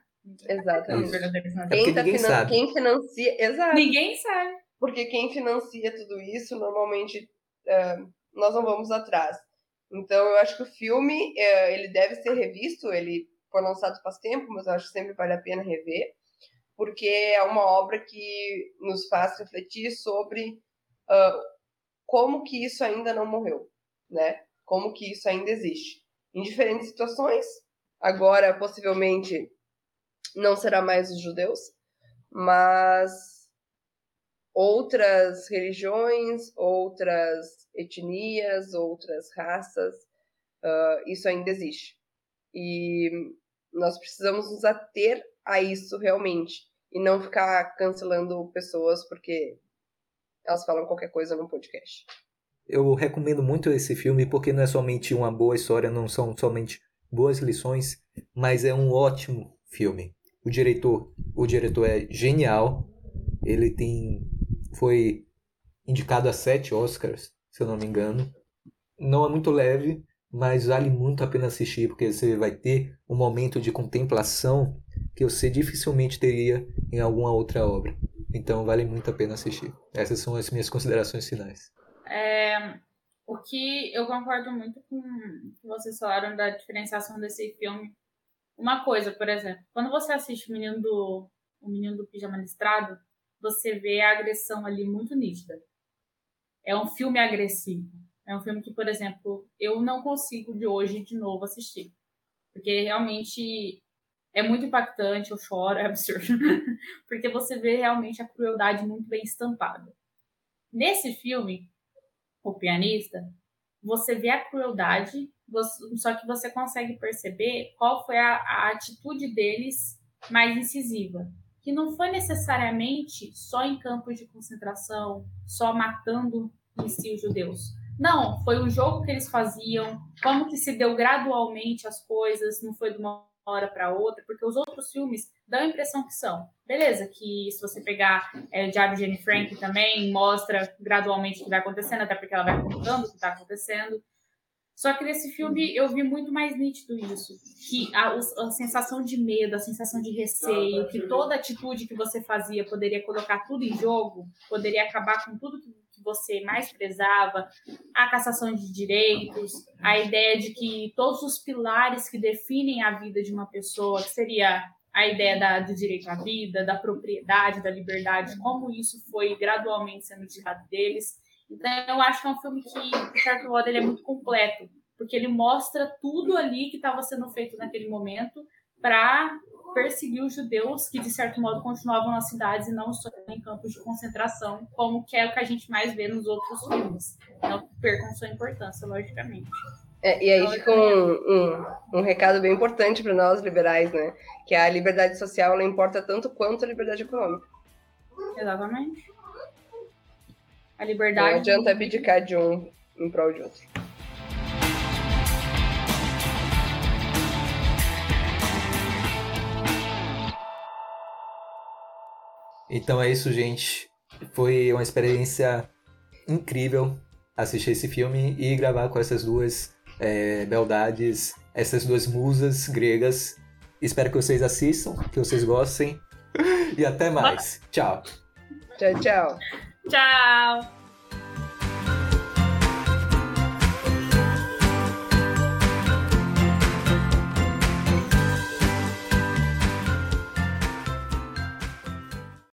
Exatamente. Os verdadeiros nazistas. Quem, tá finan sabe. quem financia. Exato. Ninguém sabe. Porque quem financia tudo isso, normalmente, uh, nós não vamos atrás. Então, eu acho que o filme, uh, ele deve ser revisto, ele foi lançado faz tempo, mas eu acho que sempre vale a pena rever, porque é uma obra que nos faz refletir sobre uh, como que isso ainda não morreu, né? Como que isso ainda existe. Em diferentes situações, agora possivelmente não será mais os judeus, mas outras religiões, outras etnias, outras raças, uh, isso ainda existe. E nós precisamos nos ater a isso realmente e não ficar cancelando pessoas porque elas falam qualquer coisa no podcast. Eu recomendo muito esse filme porque não é somente uma boa história, não são somente boas lições, mas é um ótimo filme. O diretor, o diretor é genial. Ele tem foi indicado a sete Oscars, se eu não me engano. Não é muito leve, mas vale muito a pena assistir porque você vai ter um momento de contemplação que você dificilmente teria em alguma outra obra. Então vale muito a pena assistir. Essas são as minhas considerações finais. É, o que eu concordo muito com que vocês falaram da diferenciação desse filme. Uma coisa, por exemplo, quando você assiste o Menino do, o Menino do Pijama Listrado, você vê a agressão ali muito nítida. É um filme agressivo. É um filme que, por exemplo, eu não consigo de hoje de novo assistir. Porque realmente é muito impactante, eu choro, é absurdo. Porque você vê realmente a crueldade muito bem estampada. Nesse filme, O Pianista, você vê a crueldade, só que você consegue perceber qual foi a, a atitude deles mais incisiva. Que não foi necessariamente só em campos de concentração, só matando em si os judeus. Não, foi o jogo que eles faziam, como que se deu gradualmente as coisas, não foi de uma hora para outra, porque os outros filmes dão a impressão que são. Beleza, que se você pegar é, o Diário de Jane Frank também, mostra gradualmente o que vai acontecendo, até porque ela vai contando o que está acontecendo. Só que nesse filme eu vi muito mais nítido isso. Que a, a, sensação de medo, a sensação de receio, que toda atitude que você fazia poderia colocar tudo em jogo, poderia acabar com tudo que você mais prezava, a cassação de direitos, a ideia de que todos os pilares que definem a vida de uma pessoa, que seria a ideia da, do direito à vida, da propriedade, da liberdade, como isso foi gradualmente sendo tirado deles. Então, eu acho que é um filme que, de certo modo, ele é muito completo, porque ele mostra tudo ali que estava sendo feito naquele momento para perseguir os judeus que, de certo modo, continuavam nas cidades e não só em campos de concentração, como que é o que a gente mais vê nos outros filmes. Não percam sua importância, logicamente. É, e aí então, fica um, um, um recado bem importante para nós liberais, né? Que a liberdade social ela importa tanto quanto a liberdade econômica. Exatamente. A liberdade. Não adianta abdicar de um em prol de outro. Então é isso, gente. Foi uma experiência incrível assistir esse filme e gravar com essas duas é, beldades, essas duas musas gregas. Espero que vocês assistam, que vocês gostem. E até mais. Tchau. Tchau, tchau. Tchau.